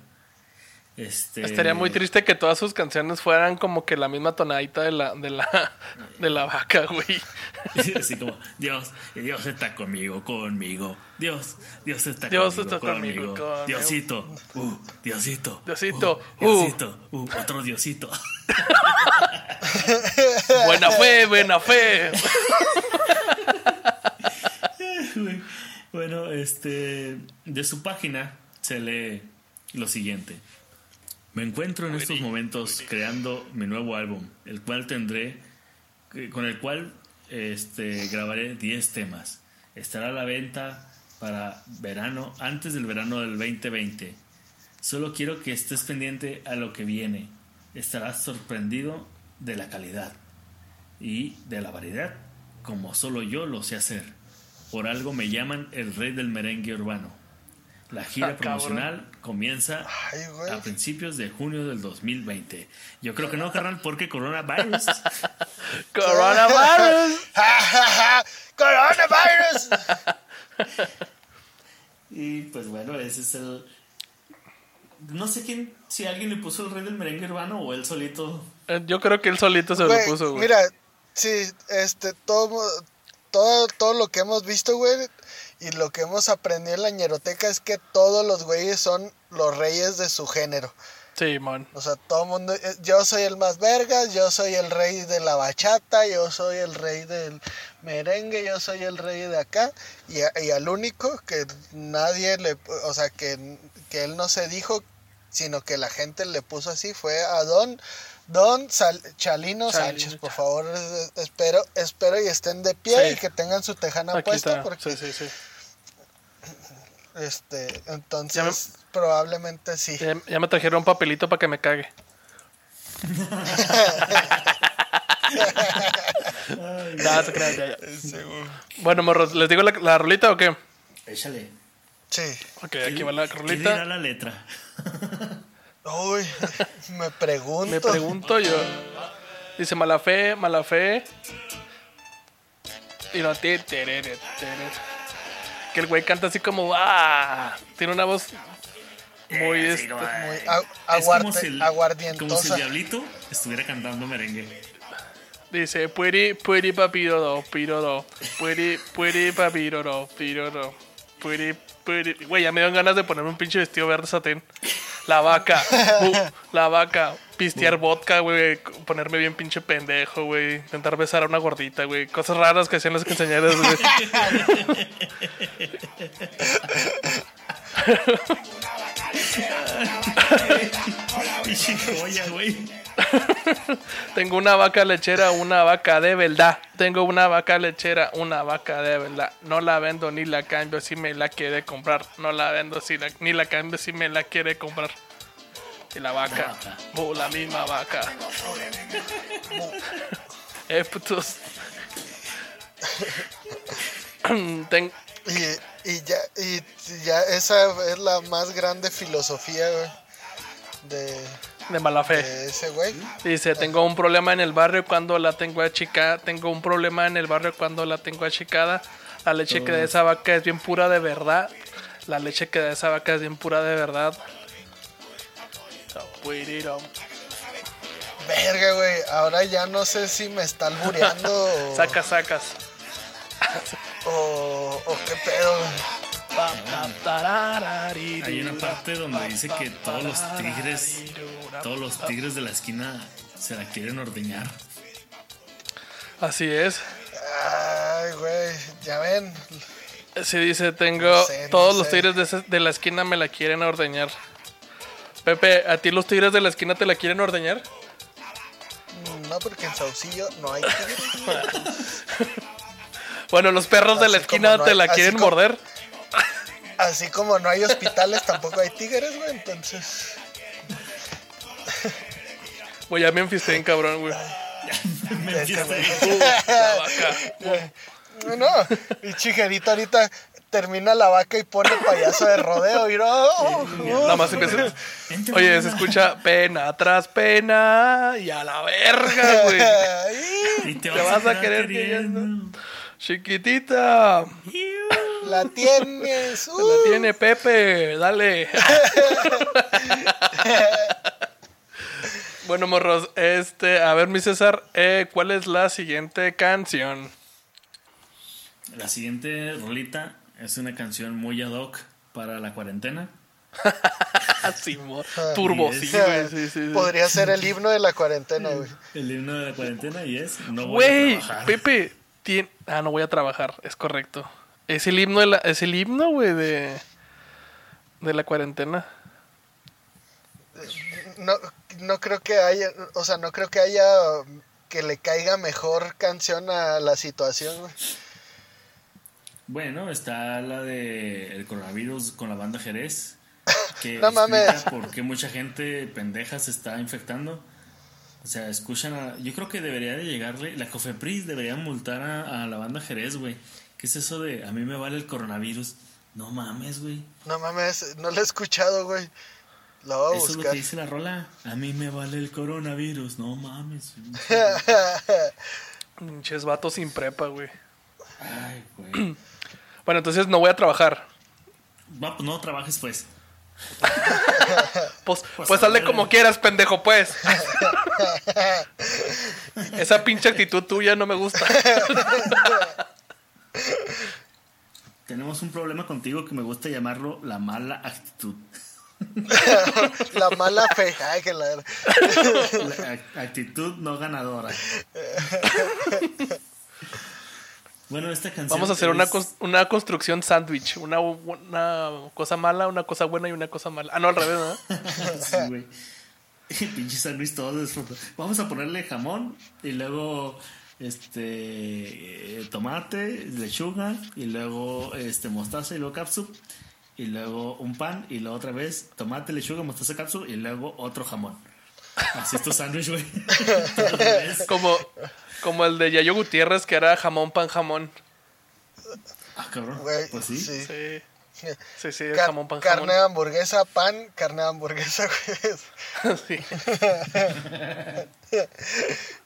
Speaker 2: Este,
Speaker 4: Estaría muy triste que todas sus canciones fueran como que la misma tonadita de la, de la, de la vaca, güey.
Speaker 2: Así como, Dios, Dios está conmigo, conmigo. Dios, Dios está
Speaker 4: Dios
Speaker 2: conmigo,
Speaker 4: está conmigo,
Speaker 2: conmigo.
Speaker 4: conmigo.
Speaker 2: Diosito, uh, Diosito.
Speaker 4: Diosito,
Speaker 2: uh,
Speaker 4: uh.
Speaker 2: Diosito, uh, otro Diosito.
Speaker 4: Buena fe, buena fe.
Speaker 2: Bueno, este, de su página se lee lo siguiente. Me encuentro en estos momentos creando mi nuevo álbum, el cual tendré, eh, con el cual este, grabaré 10 temas. Estará a la venta para verano, antes del verano del 2020. Solo quiero que estés pendiente a lo que viene. Estarás sorprendido de la calidad y de la variedad, como solo yo lo sé hacer. Por algo me llaman el rey del merengue urbano. La gira
Speaker 4: Ah, cabrón.
Speaker 2: promocional comienza
Speaker 5: Ay, güey.
Speaker 2: a principios de junio del 2020. Yo creo que no, carnal, porque coronavirus.
Speaker 4: Coronavirus.
Speaker 5: ¡Coronavirus!
Speaker 2: y pues bueno, ese es el. No sé quién, si alguien le puso el rey del merengue urbano o él solito.
Speaker 4: Eh, Yo creo que él solito se lo puso, güey.
Speaker 5: Mira, sí, este, todo, todo, todo lo que hemos visto, güey, y lo que hemos aprendido en la ñeroteca es que todos los güeyes son los reyes de su género.
Speaker 4: Sí, man.
Speaker 5: O sea, todo el mundo, eh, yo soy el más vergas, yo soy el rey de la bachata, yo soy el rey del merengue, yo soy el rey de acá, y, y al único que nadie le, o sea, que, que él no se dijo, sino que la gente le puso así, fue a Don, Don Sal- Chalino
Speaker 4: Chalino,
Speaker 5: Sánchez, por favor, es- espero, espero y estén de pie
Speaker 4: Sí.
Speaker 5: y que tengan su tejana
Speaker 4: Aquí
Speaker 5: puesta,
Speaker 4: está.
Speaker 5: porque,
Speaker 4: Sí, sí, sí.
Speaker 5: Este, entonces,
Speaker 4: me-
Speaker 5: probablemente sí.
Speaker 4: Ya, ya me trajeron un papelito para que me cague. Se crean, ya, ya.
Speaker 5: Seguro.
Speaker 4: Bueno, morros, ¿les digo la, la rolita o qué?
Speaker 2: Échale.
Speaker 5: Sí.
Speaker 4: Ok, aquí va la
Speaker 2: ¿Qué dirá
Speaker 4: rolita.
Speaker 2: la letra?
Speaker 5: Uy, me pregunto.
Speaker 4: Me pregunto yo. Dice mala fe, mala fe. Y no terere. Que el güey canta así como ah, tiene una voz muy
Speaker 2: Eh,
Speaker 4: este,
Speaker 2: sí, no,
Speaker 5: Muy
Speaker 2: ay.
Speaker 5: a-
Speaker 2: Es
Speaker 5: aguarte-
Speaker 2: como si el-
Speaker 5: aguardientosa.
Speaker 2: Como si el diablito estuviera cantando merengue.
Speaker 4: dice pueri pueri papiro piroro pueri pueri papiro piroro pueri pueri güey ya me dan ganas de ponerme un pinche vestido verde satén la vaca. La vaca. Pistear vodka güey. Ponerme bien pinche pendejo güey. Intentar besar a una gordita güey. Cosas raras que hacían las quinceañeras güey.
Speaker 2: Pinche joya, güey.
Speaker 4: Tengo una vaca lechera, una vaca de verdad. Tengo una vaca lechera, una vaca de verdad. No la vendo ni la cambio si me la quiere comprar. No la vendo si la- ni la cambio si me la quiere comprar. Y la vaca, la misma vaca. eh, putos. Ten-
Speaker 5: Y, y ya, y ya esa es la más grande filosofía, güey, de,
Speaker 4: de mala fe.
Speaker 5: de ese güey.
Speaker 4: Dice, tengo un problema en el barrio cuando la tengo achicada. Tengo un problema en el barrio cuando la tengo achicada. La leche que da esa vaca es bien pura de verdad. La leche que da esa vaca es bien pura de verdad.
Speaker 5: Verga, güey, ahora ya no sé si me está albureando o,
Speaker 4: Sacas, sacas.
Speaker 5: o, o qué pedo, güey.
Speaker 2: Hay una parte donde dice que todos los tigres, todos los tigres de la esquina se la quieren ordeñar.
Speaker 4: Así es.
Speaker 5: Ay, güey, ya ven.
Speaker 4: Sí, dice, tengo
Speaker 5: No sé, no
Speaker 4: todos los
Speaker 5: sé.
Speaker 4: tigres de, ese- de la esquina me la quieren ordeñar. Pepe, ¿a ti los tigres de la esquina te la quieren ordeñar?
Speaker 5: No, porque en Saucillo no hay tigres.
Speaker 4: Bueno, los perros de la esquina
Speaker 5: no
Speaker 4: te
Speaker 5: hay-
Speaker 4: la quieren
Speaker 5: como-
Speaker 4: morder.
Speaker 5: Así como no hay hospitales, tampoco hay tigres, güey. Entonces,
Speaker 4: Güey, ya me enfisté en cabrón, güey.
Speaker 2: Me
Speaker 5: que, güey.
Speaker 4: La vaca.
Speaker 5: no, y chijerito ahorita termina la vaca y pone payaso de rodeo y no.
Speaker 4: Nada más empieza. Oye, se escucha pena tras pena y a la verga, güey.
Speaker 2: Y te,
Speaker 4: vas a querer
Speaker 2: queriendo.
Speaker 4: Chiquitita.
Speaker 5: La tienes.
Speaker 4: Se
Speaker 5: uh.
Speaker 4: la tiene Pepe, dale. bueno, morros, este, a ver, mi César, eh, ¿cuál es la siguiente canción?
Speaker 2: La siguiente rolita es una canción muy ad hoc para la cuarentena.
Speaker 4: Así, turbo, sí, güey, sí, sí, sí.
Speaker 5: Podría ser el himno de la cuarentena, güey.
Speaker 2: El himno de la cuarentena y es No voy a
Speaker 4: Güey,
Speaker 2: trabajar.
Speaker 4: Pepe, tien- ah, no voy a trabajar, es correcto. Es el himno de la, es el himno, güey, de, de la cuarentena.
Speaker 5: No, no creo que haya, o sea, no creo que haya que le caiga mejor canción a la situación, güey.
Speaker 2: Bueno, está la de el coronavirus con la banda Jerez. Que
Speaker 5: No mames.
Speaker 2: explica por qué mucha gente pendeja se está infectando. O sea, escuchan a... Yo creo que debería de llegarle... La Cofepris debería multar a, a la banda Jerez, güey. ¿Qué es eso de a mí me vale el coronavirus? No mames, güey.
Speaker 5: No mames, no lo he escuchado, güey. Lo voy a
Speaker 2: Eso es lo
Speaker 5: buscar.
Speaker 2: que dice la rola. A mí me vale el coronavirus. No mames.
Speaker 4: Pinches vatos sin prepa, güey.
Speaker 2: Ay, güey.
Speaker 4: Bueno, entonces no voy a trabajar.
Speaker 2: Va, pues no trabajes, pues.
Speaker 4: Pues,
Speaker 2: Pues,
Speaker 4: pues hazle como quieras, pendejo, pues. Esa pinche actitud tuya no me gusta.
Speaker 2: Tenemos un problema contigo que me gusta llamarlo la mala actitud.
Speaker 5: La mala fe. Ay, que la...
Speaker 2: La act- actitud no ganadora. Bueno, esta canción.
Speaker 4: Vamos a hacer una,
Speaker 2: es-
Speaker 4: una construcción sándwich. Una, una cosa mala, una cosa buena y una cosa mala. Ah, no, al revés, ¿no?
Speaker 2: Sí, güey. Pinche sándwich todo desfruto. Vamos a ponerle jamón y luego este eh, tomate, lechuga y luego este mostaza y luego capsup y luego un pan y luego otra vez tomate, lechuga, mostaza, capsup y luego otro jamón. Así es tu sándwich, güey.
Speaker 4: Como, como el de Yayo Gutiérrez, que era jamón, pan, jamón.
Speaker 2: Ah, cabrón. Pues sí.
Speaker 5: sí.
Speaker 4: Sí, sí, sí,
Speaker 5: Car-
Speaker 4: jamón, pan,
Speaker 5: carne
Speaker 4: jamón.
Speaker 5: de hamburguesa, pan, carne de hamburguesa, güey.
Speaker 4: Sí.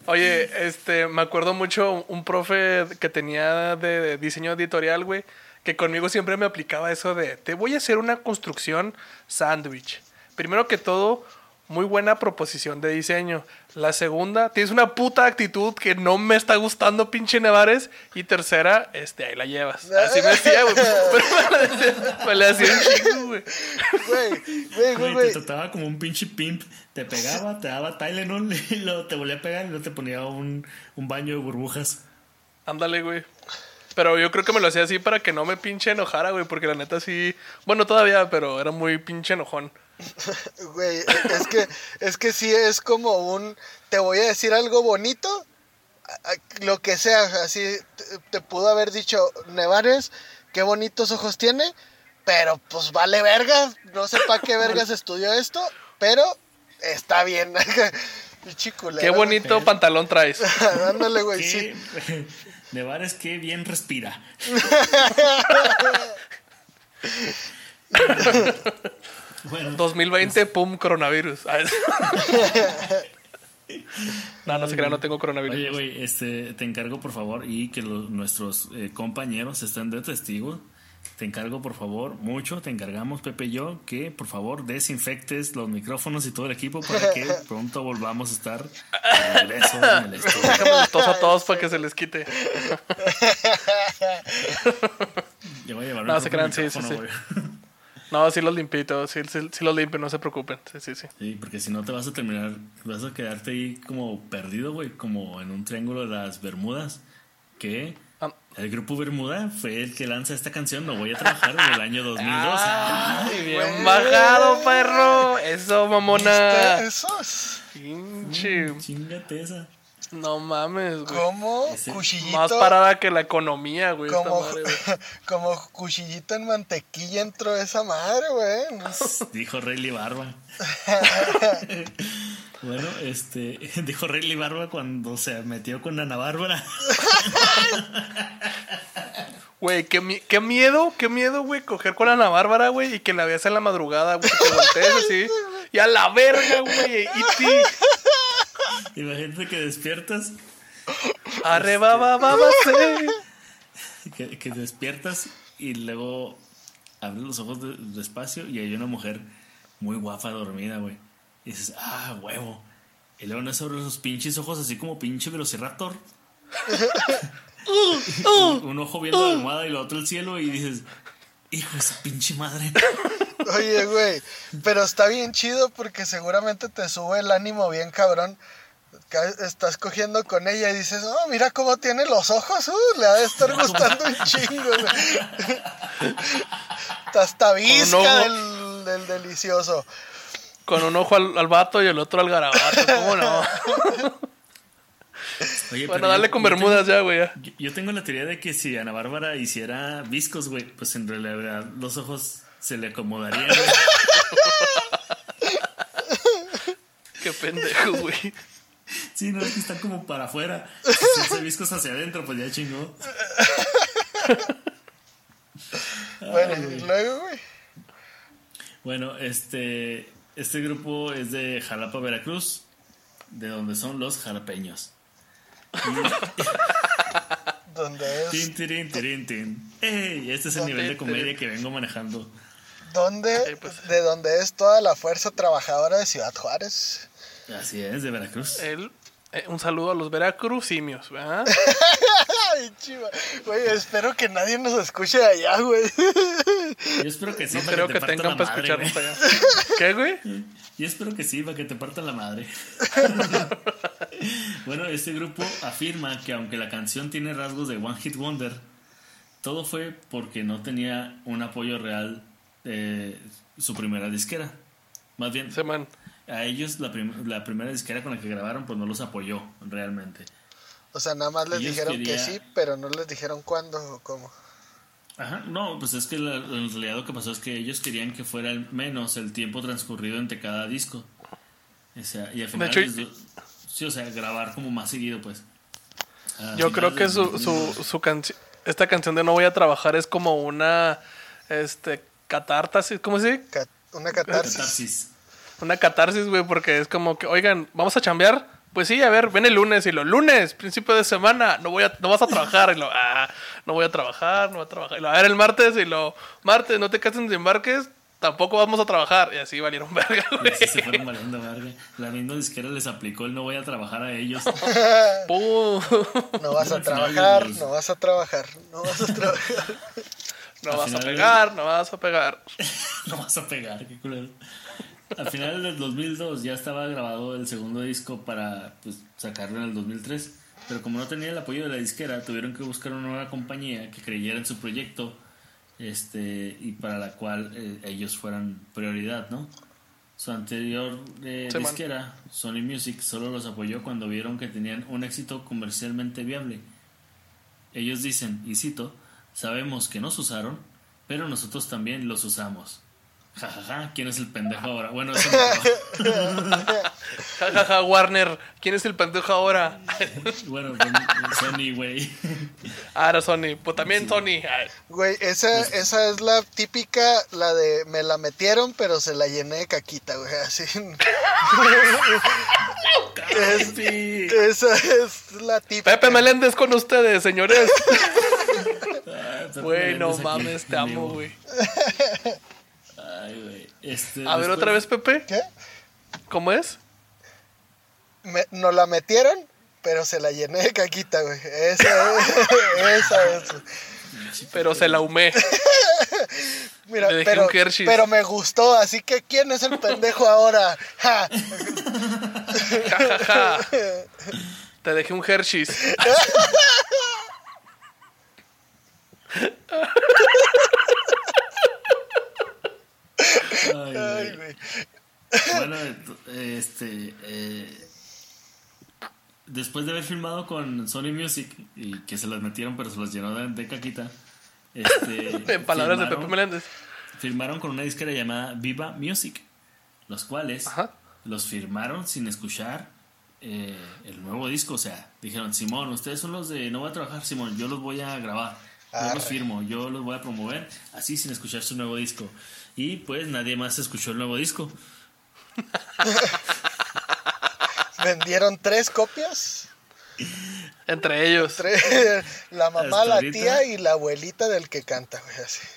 Speaker 4: Oye, este, me acuerdo mucho un profe que tenía de diseño editorial, güey, que conmigo siempre me aplicaba eso de, te voy a hacer una construcción sándwich. Primero que todo, muy buena proposición de diseño. La segunda, tienes una puta actitud que no me está gustando, pinche Nevares. Y tercera, este, ahí la llevas. Así me decía, güey. Pero me la decía, me la hacía un chingo, güey.
Speaker 5: Güey, güey, güey,
Speaker 2: Güey,
Speaker 5: güey.
Speaker 2: te trataba como un pinche pimp. Te pegaba, te daba Tylenol y luego te volvía a pegar y luego te ponía un, un baño de burbujas.
Speaker 4: Ándale, güey. Pero yo creo que me lo hacía así para que no me pinche enojara, güey. Porque la neta sí. Bueno, todavía, pero era muy pinche enojón.
Speaker 5: Güey, es que, es que sí es como un, te voy a decir algo bonito, lo que sea, así te, te pudo haber dicho, Nevares, qué bonitos ojos tiene, pero pues vale verga, no sé para qué vergas estudió esto, pero está bien.
Speaker 4: Qué
Speaker 5: güey.
Speaker 4: bonito pantalón traes.
Speaker 5: Ándale, güey, sí.
Speaker 2: ¿Qué? Nevares que bien respira. Bueno,
Speaker 4: 2020, pum, coronavirus. No, no se crea, no tengo coronavirus.
Speaker 2: oye, güey, este, te encargo por favor y que los- nuestros eh, compañeros estén de testigos. Te encargo por favor mucho, te encargamos Pepe y yo que por favor desinfectes los micrófonos y todo el equipo para que pronto volvamos a estar de regreso en el estudio.
Speaker 4: Déjame tos a todos para que se les quite.
Speaker 2: Yo voy a llevar
Speaker 4: No, se crean, sí, sí, sí. No, sí los limpio y todo. Sí, sí, sí los limpio, no se preocupen. Sí, sí, sí.
Speaker 2: Sí, porque si no te vas a terminar, vas a quedarte ahí como perdido, güey, como en un triángulo de las Bermudas. Que
Speaker 4: Ah,
Speaker 2: el grupo Bermuda fue el que lanza esta canción, No voy a trabajar, en el año 2002.
Speaker 4: Ay, bien bajado, perro. Eso, mamona.
Speaker 5: Esos,
Speaker 4: Pinche.
Speaker 2: Chingate esa.
Speaker 4: No mames, güey.
Speaker 5: como
Speaker 2: Ese-
Speaker 5: cuchillito.
Speaker 4: Más parada que la economía, güey. esta
Speaker 5: Como,
Speaker 4: madre, güey.
Speaker 5: como cuchillito en mantequilla entró esa madre, güey.
Speaker 2: Dijo Rayleigh Barba. bueno, este, dijo Rayleigh Barba cuando se metió con Ana Bárbara.
Speaker 4: Güey, qué, mi- qué miedo, qué miedo, güey, coger con Ana Bárbara, güey, y que la veas en la madrugada, güey, que te voltees así. Y a la verga, güey. Y ti.
Speaker 2: Imagínate que despiertas,
Speaker 4: Arreba, va, va, va, sí.
Speaker 2: que, que despiertas y luego abres los ojos de- despacio y hay una mujer muy guapa dormida, güey. Y dices, ah, huevo. Y luego no sobre sus pinches ojos así como pinche velociraptor. Un ojo viendo la almohada y el otro el cielo y dices, hijo de su pinche madre.
Speaker 5: Oye, güey, pero está bien chido porque seguramente te sube el ánimo bien cabrón. Estás cogiendo con ella y dices, oh, mira cómo tiene los ojos, uh, le ha de estar gustando un chingo. Hasta visca
Speaker 4: ojo.
Speaker 5: del, del delicioso.
Speaker 4: Con un ojo al, al vato y el otro al garabato, ¿cómo no?
Speaker 2: Oye,
Speaker 4: Bueno, dale
Speaker 2: yo-
Speaker 4: con bermudas
Speaker 2: tengo-
Speaker 4: ya, güey. ya.
Speaker 2: Yo, yo tengo la teoría de que si Ana Bárbara hiciera viscos, güey, pues en realidad los ojos se le acomodarían.
Speaker 4: Qué pendejo, güey.
Speaker 2: Sí, no, es que están como para afuera. Si se hace viscos hacia adentro, pues ya chingó.
Speaker 5: Bueno, y luego, güey.
Speaker 2: Bueno, este, este grupo es de Jalapa, Veracruz, de donde son los jalapeños.
Speaker 5: Donde es,
Speaker 2: Tin, tirin, tirin, tin. ¡Ey! Este es el nivel de comedia que vengo manejando.
Speaker 5: donde,
Speaker 4: pues.
Speaker 5: de donde es toda la fuerza trabajadora de Ciudad Juárez.
Speaker 2: Así es, de Veracruz.
Speaker 4: Eh, un saludo a los veracruzimios, ¿verdad?
Speaker 5: Ay, chiva. Güey, espero que nadie nos escuche de allá, güey.
Speaker 2: Yo espero que sí,
Speaker 4: No
Speaker 2: para
Speaker 4: creo
Speaker 2: que,
Speaker 4: que
Speaker 2: te partan
Speaker 4: tengan para
Speaker 2: madre,
Speaker 4: escucharnos
Speaker 2: güey.
Speaker 4: allá. ¿Qué, güey?
Speaker 2: Yo espero que sí, para que te partan la madre. bueno, este grupo afirma que aunque la canción tiene rasgos de One Hit Wonder, todo fue porque no tenía un apoyo real de su primera disquera. Más bien,
Speaker 4: Se man.
Speaker 2: A ellos la, prim- la primera disquera con la que grabaron pues no los apoyó realmente.
Speaker 5: O sea, nada más les
Speaker 2: Ellos
Speaker 5: dijeron que sí, pero no les dijeron cuándo o cómo.
Speaker 2: Ajá, no, pues es que la- en realidad lo que pasó es que ellos querían que fuera el menos el tiempo transcurrido entre cada disco. O sea, y al final,
Speaker 4: hecho,
Speaker 2: les sí, o sea, grabar como más seguido, pues. A
Speaker 4: Yo creo que su,
Speaker 2: 2002.
Speaker 4: su, su canción, esta canción de No voy a trabajar es como una, este, catarsis, ¿cómo se dice?
Speaker 5: Ca- Una catarsis.
Speaker 2: Catarsis.
Speaker 4: Una catarsis, güey, porque es como que, oigan, ¿vamos a chambear? Pues sí, a ver, ven el lunes y lo lunes, principio de semana, no voy a, no vas a trabajar y lo, ah, no voy a trabajar, no voy a trabajar. Y lo, a ver, el martes y lo, martes, no te cases ni embarques, tampoco vamos a trabajar. Y así valieron verga,
Speaker 2: Y
Speaker 4: güey.
Speaker 2: así se fueron valiendo verga. La misma disquera les aplicó el no voy a trabajar a ellos.
Speaker 4: Pum.
Speaker 5: No vas a trabajar, no vas a trabajar, no vas a trabajar.
Speaker 4: No vas a pegar, no vas a pegar.
Speaker 2: no vas a pegar, qué culero. Al final del 2002 ya estaba grabado el segundo disco para pues, sacarlo en el 2003. Pero como no tenía el apoyo de la disquera, tuvieron que buscar una nueva compañía que creyera en su proyecto este y para la cual eh, ellos fueran prioridad, ¿no? Su anterior eh,
Speaker 4: Sí, man.
Speaker 2: disquera, Sony Music, solo los apoyó cuando vieron que tenían un éxito comercialmente viable. Ellos dicen, y cito, sabemos que nos usaron, pero nosotros también los usamos. Ja, ja, ja, ¿quién es el pendejo ahora? Bueno, eso no.
Speaker 4: Ja, ja, ja, Warner, ¿quién es el pendejo ahora?
Speaker 2: bueno, Sony, güey.
Speaker 4: Ah, era Sony. Pues también Sony.
Speaker 5: Güey, esa, esa es la típica, la de me la metieron, pero se la llené de caquita, güey, así. Es- esa es la típica.
Speaker 4: Pepe Meléndez con ustedes, señores.
Speaker 2: Ah, Pepe
Speaker 4: Güey, no
Speaker 2: Meléndez aquí,
Speaker 4: mames, te amo, güey.
Speaker 2: Ay, güey. Este,
Speaker 4: A ver, otra vez, Pepe.
Speaker 5: ¿Qué?
Speaker 4: ¿Cómo es?
Speaker 5: Me, nos la metieron, pero se la llené de caquita, güey. Esa, esa es.
Speaker 4: Pero se la humé.
Speaker 5: Mira, pero, pero me gustó, así que ¿quién es el pendejo ahora? Ja.
Speaker 4: Ja, ja, ja. Te dejé un Hershey's.
Speaker 2: Ay,
Speaker 5: Ay,
Speaker 2: güey.
Speaker 5: güey.
Speaker 2: Bueno, este. eh, después de haber filmado con Sony Music y que se las metieron, pero se las llenó de, caquita. Este,
Speaker 4: En palabras de Pepe
Speaker 2: firmaron-
Speaker 4: Meléndez.
Speaker 2: Firmaron con una disquera llamada Viva Music, los cuales
Speaker 4: Ajá.
Speaker 2: los firmaron sin escuchar eh, el nuevo disco. O sea, dijeron: Simón, ustedes son los de no voy a trabajar, Simón, yo los voy a grabar. Yo
Speaker 5: Arre.
Speaker 2: los firmo, yo los voy a promover, así sin escuchar su nuevo disco. Y pues nadie más escuchó el nuevo disco.
Speaker 5: Vendieron tres copias.
Speaker 4: Entre ellos.
Speaker 5: Entre la mamá,
Speaker 2: Hasta
Speaker 5: la
Speaker 2: ahorita.
Speaker 5: tía y la abuelita del que canta, güey, así.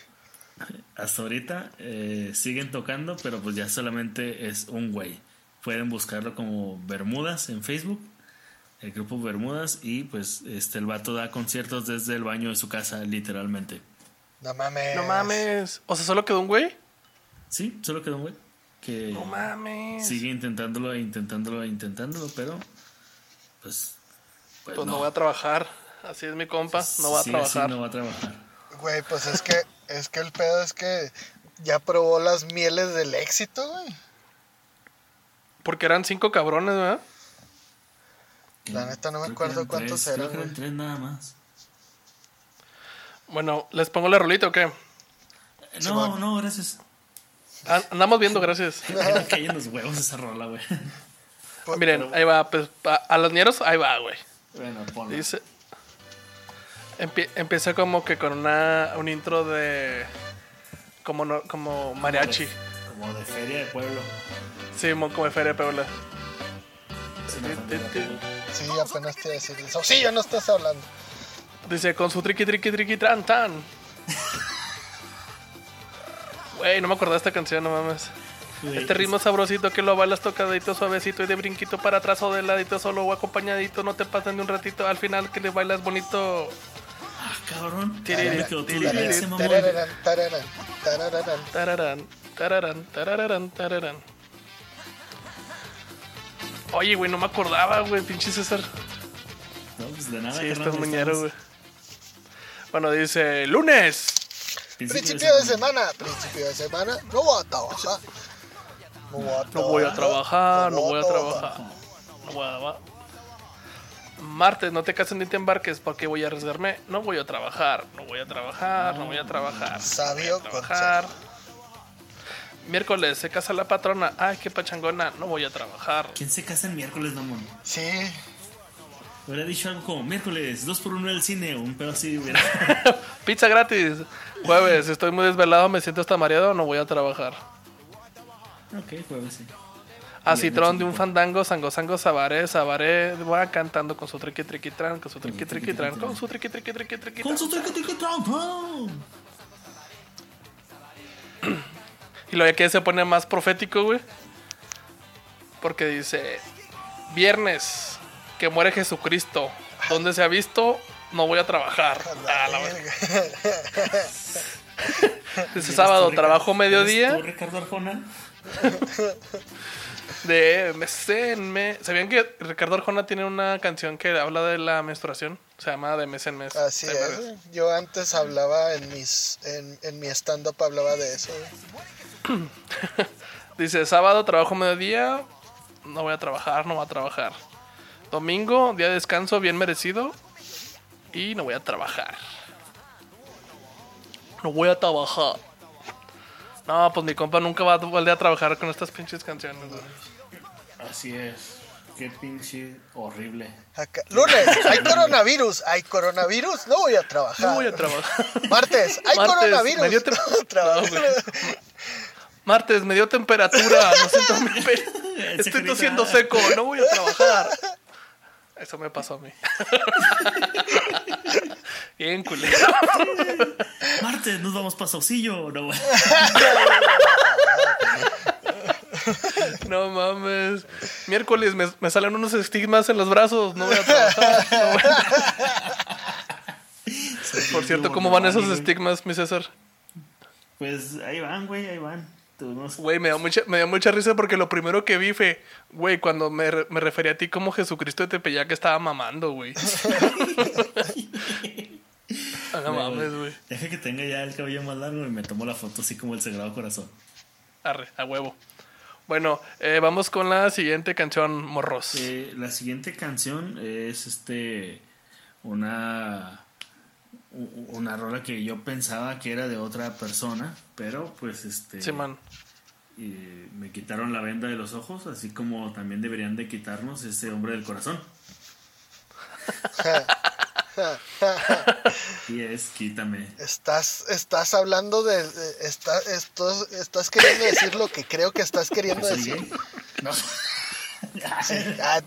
Speaker 2: Hasta ahorita eh, siguen tocando, pero pues ya solamente es un güey. Pueden buscarlo como Bermudas en Facebook, el grupo Bermudas, y pues este el vato da conciertos desde el baño de su casa, literalmente.
Speaker 5: No mames.
Speaker 4: No mames. O sea, solo quedó un güey.
Speaker 2: Sí, solo quedó un güey que
Speaker 4: No mames.
Speaker 2: sigue intentándolo, e intentándolo, e intentándolo, pero pues, pues,
Speaker 4: Pues no. voy a trabajar. Así es mi compa. No va a
Speaker 2: así
Speaker 4: trabajar.
Speaker 2: no va a trabajar.
Speaker 5: Güey, pues es que, es que el pedo es que ya probó las mieles del éxito, güey.
Speaker 4: Porque eran cinco cabrones, ¿verdad?
Speaker 5: La neta no me
Speaker 2: Creo
Speaker 5: acuerdo
Speaker 2: eran
Speaker 5: cuántos
Speaker 2: tres,
Speaker 5: eran,
Speaker 2: Creo que eran
Speaker 5: güey.
Speaker 2: tres nada más.
Speaker 4: Bueno, ¿les pongo la rolita o qué?
Speaker 2: No, no, gracias.
Speaker 4: Ah, andamos viendo, gracias.
Speaker 2: Me en los huevos esa rola, güey.
Speaker 5: Pues,
Speaker 4: Miren, ahí va. Pues, a, a los ñeros, ahí va, güey.
Speaker 2: Bueno, ponlo.
Speaker 4: Dice. empie- empieza como que con una, un intro de. Como, no, como mariachi.
Speaker 2: Como de feria de pueblo.
Speaker 4: Sí, mo- como de Feria de
Speaker 2: pero-
Speaker 5: Sí, apenas te iba a decir eso. Sí, ya no estás hablando.
Speaker 4: Dice con su triqui triqui triqui tran tan. Güey, no me acordaba de esta canción, no mames. Este ritmo sabrosito que lo bailas tocadito, suavecito y de brinquito para atrás o de ladito, solo o acompañadito, no te pasan de un ratito. Al final que le bailas bonito.
Speaker 2: Ah, cabrón.
Speaker 5: Tararán.
Speaker 4: Tararán, tararán, tararán, tararán. Oye, güey, no me acordaba, güey, pinche César.
Speaker 2: No, pues de nada.
Speaker 4: Sí, estás muñero, güey. Bueno, dice lunes.
Speaker 5: Principio de semana, principio de semana, no voy a trabajar. No voy a trabajar.
Speaker 4: No voy a trabajar, no voy a trabajar. No voy a Martes, no te cases ni te embarques porque voy a arriesgarme. No voy a trabajar, no voy a trabajar, no voy a trabajar.
Speaker 5: Sabio
Speaker 4: no trabajar.
Speaker 5: consejo.
Speaker 4: Miércoles, se casa la patrona. Ay, qué pachangona, no voy a trabajar.
Speaker 2: ¿Quién se casa el miércoles, mamón?
Speaker 5: Sí,
Speaker 2: Hubiera dicho algo como miércoles, dos por uno del cine, un pedo así. Hubiera...
Speaker 4: Pizza gratis. Jueves, estoy muy desvelado, me siento hasta mareado, no voy a trabajar.
Speaker 2: ok, jueves sí.
Speaker 4: A
Speaker 2: Bien,
Speaker 4: Citrón de un fandango, sango, sango, sabaré, sabaré, va cantando con su triqui, triqui, tran, con su triqui, triqui, tran, con su triqui, triqui, triqui, triqui,
Speaker 2: Con su triqui triqui tran, tran.
Speaker 4: Y luego aquí se pone más profético, güey. Porque dice, viernes, que muere Jesucristo. ¿Dónde se ha visto? No voy a trabajar. La verga.
Speaker 5: verga.
Speaker 4: Dice sábado,
Speaker 2: ¿Eres tú,
Speaker 4: trabajo
Speaker 2: Ricardo-
Speaker 4: mediodía.
Speaker 2: tú, Ricardo Arjona?
Speaker 4: De mecenme. ¿Sabían que Ricardo Arjona tiene una canción que habla de la menstruación? Se llama De mes en mes.
Speaker 5: Así es. Yo antes hablaba en mis en, en mi stand up hablaba de eso.
Speaker 4: Dice, sábado trabajo mediodía, no voy a trabajar, no voy a trabajar. Domingo, día de descanso bien merecido y no voy a trabajar. No voy a trabajar. No, pues mi compa nunca va a volver a trabajar con estas pinches canciones. güey.
Speaker 2: Así es. Qué pinche horrible.
Speaker 5: Acá- Lunes, hay coronavirus, hay coronavirus, no voy a trabajar.
Speaker 4: No voy a trabajar.
Speaker 5: Martes, hay
Speaker 4: Martes,
Speaker 5: coronavirus.
Speaker 4: me dio
Speaker 5: no voy a trabajar.
Speaker 4: No, güey. Martes, me dio temperatura, no siento mi pe-
Speaker 2: Ese
Speaker 4: Estoy tosiendo seco, no voy a trabajar. Eso me pasó a mí. Bien culero.
Speaker 2: Martes, nos vamos para Saucillo. No.
Speaker 4: No mames. Miércoles me, me salen unos estigmas en los brazos. No voy a trabajar. no voy a- Por cierto, ¿cómo van esos estigmas, mi César?
Speaker 2: Pues ahí van, güey, ahí van.
Speaker 4: Güey, me dio, mucha, me dio mucha risa porque lo primero que vi fue, güey, cuando me, me refería a ti como Jesucristo de Tepeyac que estaba mamando, güey. No mames, güey.
Speaker 2: Deja que tenga ya el cabello más largo y me tomo la foto así como el Sagrado Corazón.
Speaker 4: Arre, a huevo. Bueno, eh, vamos con la siguiente canción, morros.
Speaker 2: Eh, la siguiente canción es este una una rola que yo pensaba que era de otra persona, pero pues este
Speaker 4: Sí, man.
Speaker 2: y me quitaron la venda de los ojos, así como también deberían de quitarnos ese hombre del corazón. y es quítame.
Speaker 5: Estás, estás hablando de, de- está- estos- estás queriendo decir lo que creo que estás queriendo
Speaker 2: ¿Soy
Speaker 5: decir.
Speaker 2: gay? No.
Speaker 5: Ah,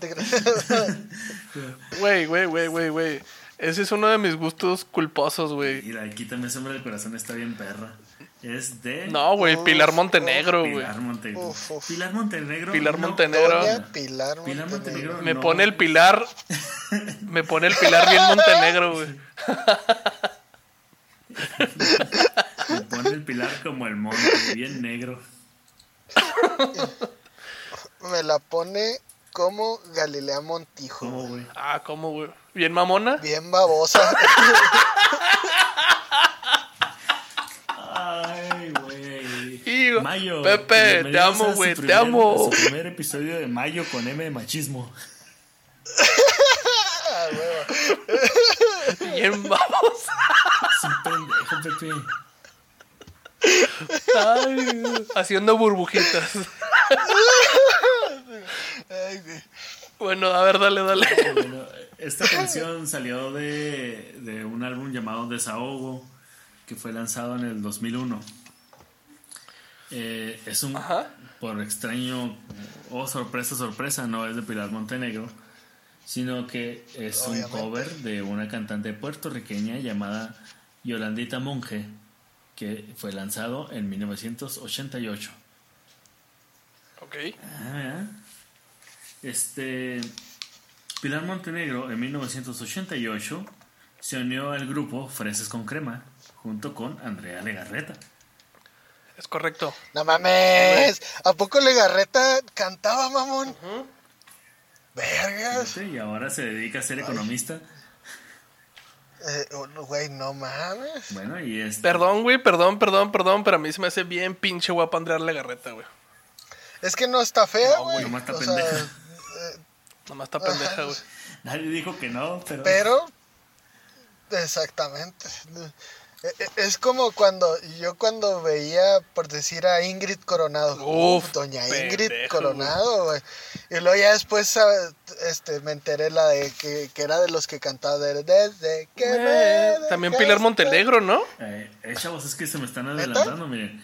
Speaker 4: güey, güey, güey, güey. Ese es uno de mis gustos culposos, güey.
Speaker 2: Mira, aquí también Sombra del Corazón está bien perra. Es de
Speaker 4: No, güey, Pilar Montenegro, güey.
Speaker 2: Pilar Montenegro. Pilar Montenegro.
Speaker 4: Pilar Montenegro.
Speaker 5: Pilar
Speaker 2: Pilar
Speaker 5: Montenegro.
Speaker 2: Montenegro.
Speaker 4: Me
Speaker 2: no-
Speaker 4: pone el pilar. Me pone el pilar bien Montenegro, güey.
Speaker 2: Me pone el pilar como el monte, bien negro.
Speaker 5: Me la pone como Galilea Montijo.
Speaker 2: ¿Cómo, güey?
Speaker 4: Ah, ¿cómo, güey? Bien mamona.
Speaker 5: Bien babosa.
Speaker 2: Ay, güey.
Speaker 4: Hijo,
Speaker 2: Mayo.
Speaker 4: Pepe, te amo, güey, te
Speaker 2: primer-
Speaker 4: amo.
Speaker 2: Su primer episodio de Mayo con M de machismo.
Speaker 5: Ah.
Speaker 4: Bien babosa.
Speaker 2: Es un pendejo, Pepe.
Speaker 4: Ay, güey. haciendo burbujitas.
Speaker 5: Ay, güey.
Speaker 4: Bueno, a ver, dale, dale.
Speaker 2: Bueno, esta canción salió de, de un álbum llamado Desahogo, que fue lanzado en el 2001. Eh, es un,
Speaker 4: Ajá.
Speaker 2: por extraño, oh sorpresa, sorpresa, no es de Pilar Montenegro, sino que es un cover de una cantante puertorriqueña llamada Yolandita Monge, que fue lanzado en 1988.
Speaker 4: Ok.
Speaker 2: Ah, ¿verdad? Este. Pilar Montenegro en 1988 se unió al grupo Fresas con Crema junto con Andrea Legarreta.
Speaker 4: Es correcto.
Speaker 5: No mames. ¿A poco Legarreta cantaba, mamón? Vergas.
Speaker 2: Fíjate, Y ahora se dedica a ser economista.
Speaker 5: Eh, oh, Güey, no mames.
Speaker 2: Bueno, y es.
Speaker 4: Perdón, güey, perdón, perdón, perdón, pero a mí se me hace bien pinche guapa Andrea Legarreta, güey.
Speaker 5: Es que no está fea,
Speaker 2: No,
Speaker 5: güey.
Speaker 2: nomás está
Speaker 5: o sea,
Speaker 2: pendeja.
Speaker 4: Nomás está pendeja, güey.
Speaker 2: Nadie dijo que no, pero.
Speaker 5: pero. Exactamente. Eh, eh, Es como cuando yo cuando veía, por decir, a Ingrid Coronado.
Speaker 4: Uf,
Speaker 5: doña Ingrid
Speaker 4: pendejo,
Speaker 5: Coronado, güey. Y luego ya después este, me enteré la de que, que era de los que cantaba de- desde que me
Speaker 4: Eh, También Pilar. Montenegro, ¿no?
Speaker 2: Eh, eh, chavos, es que se me están adelantando, miren.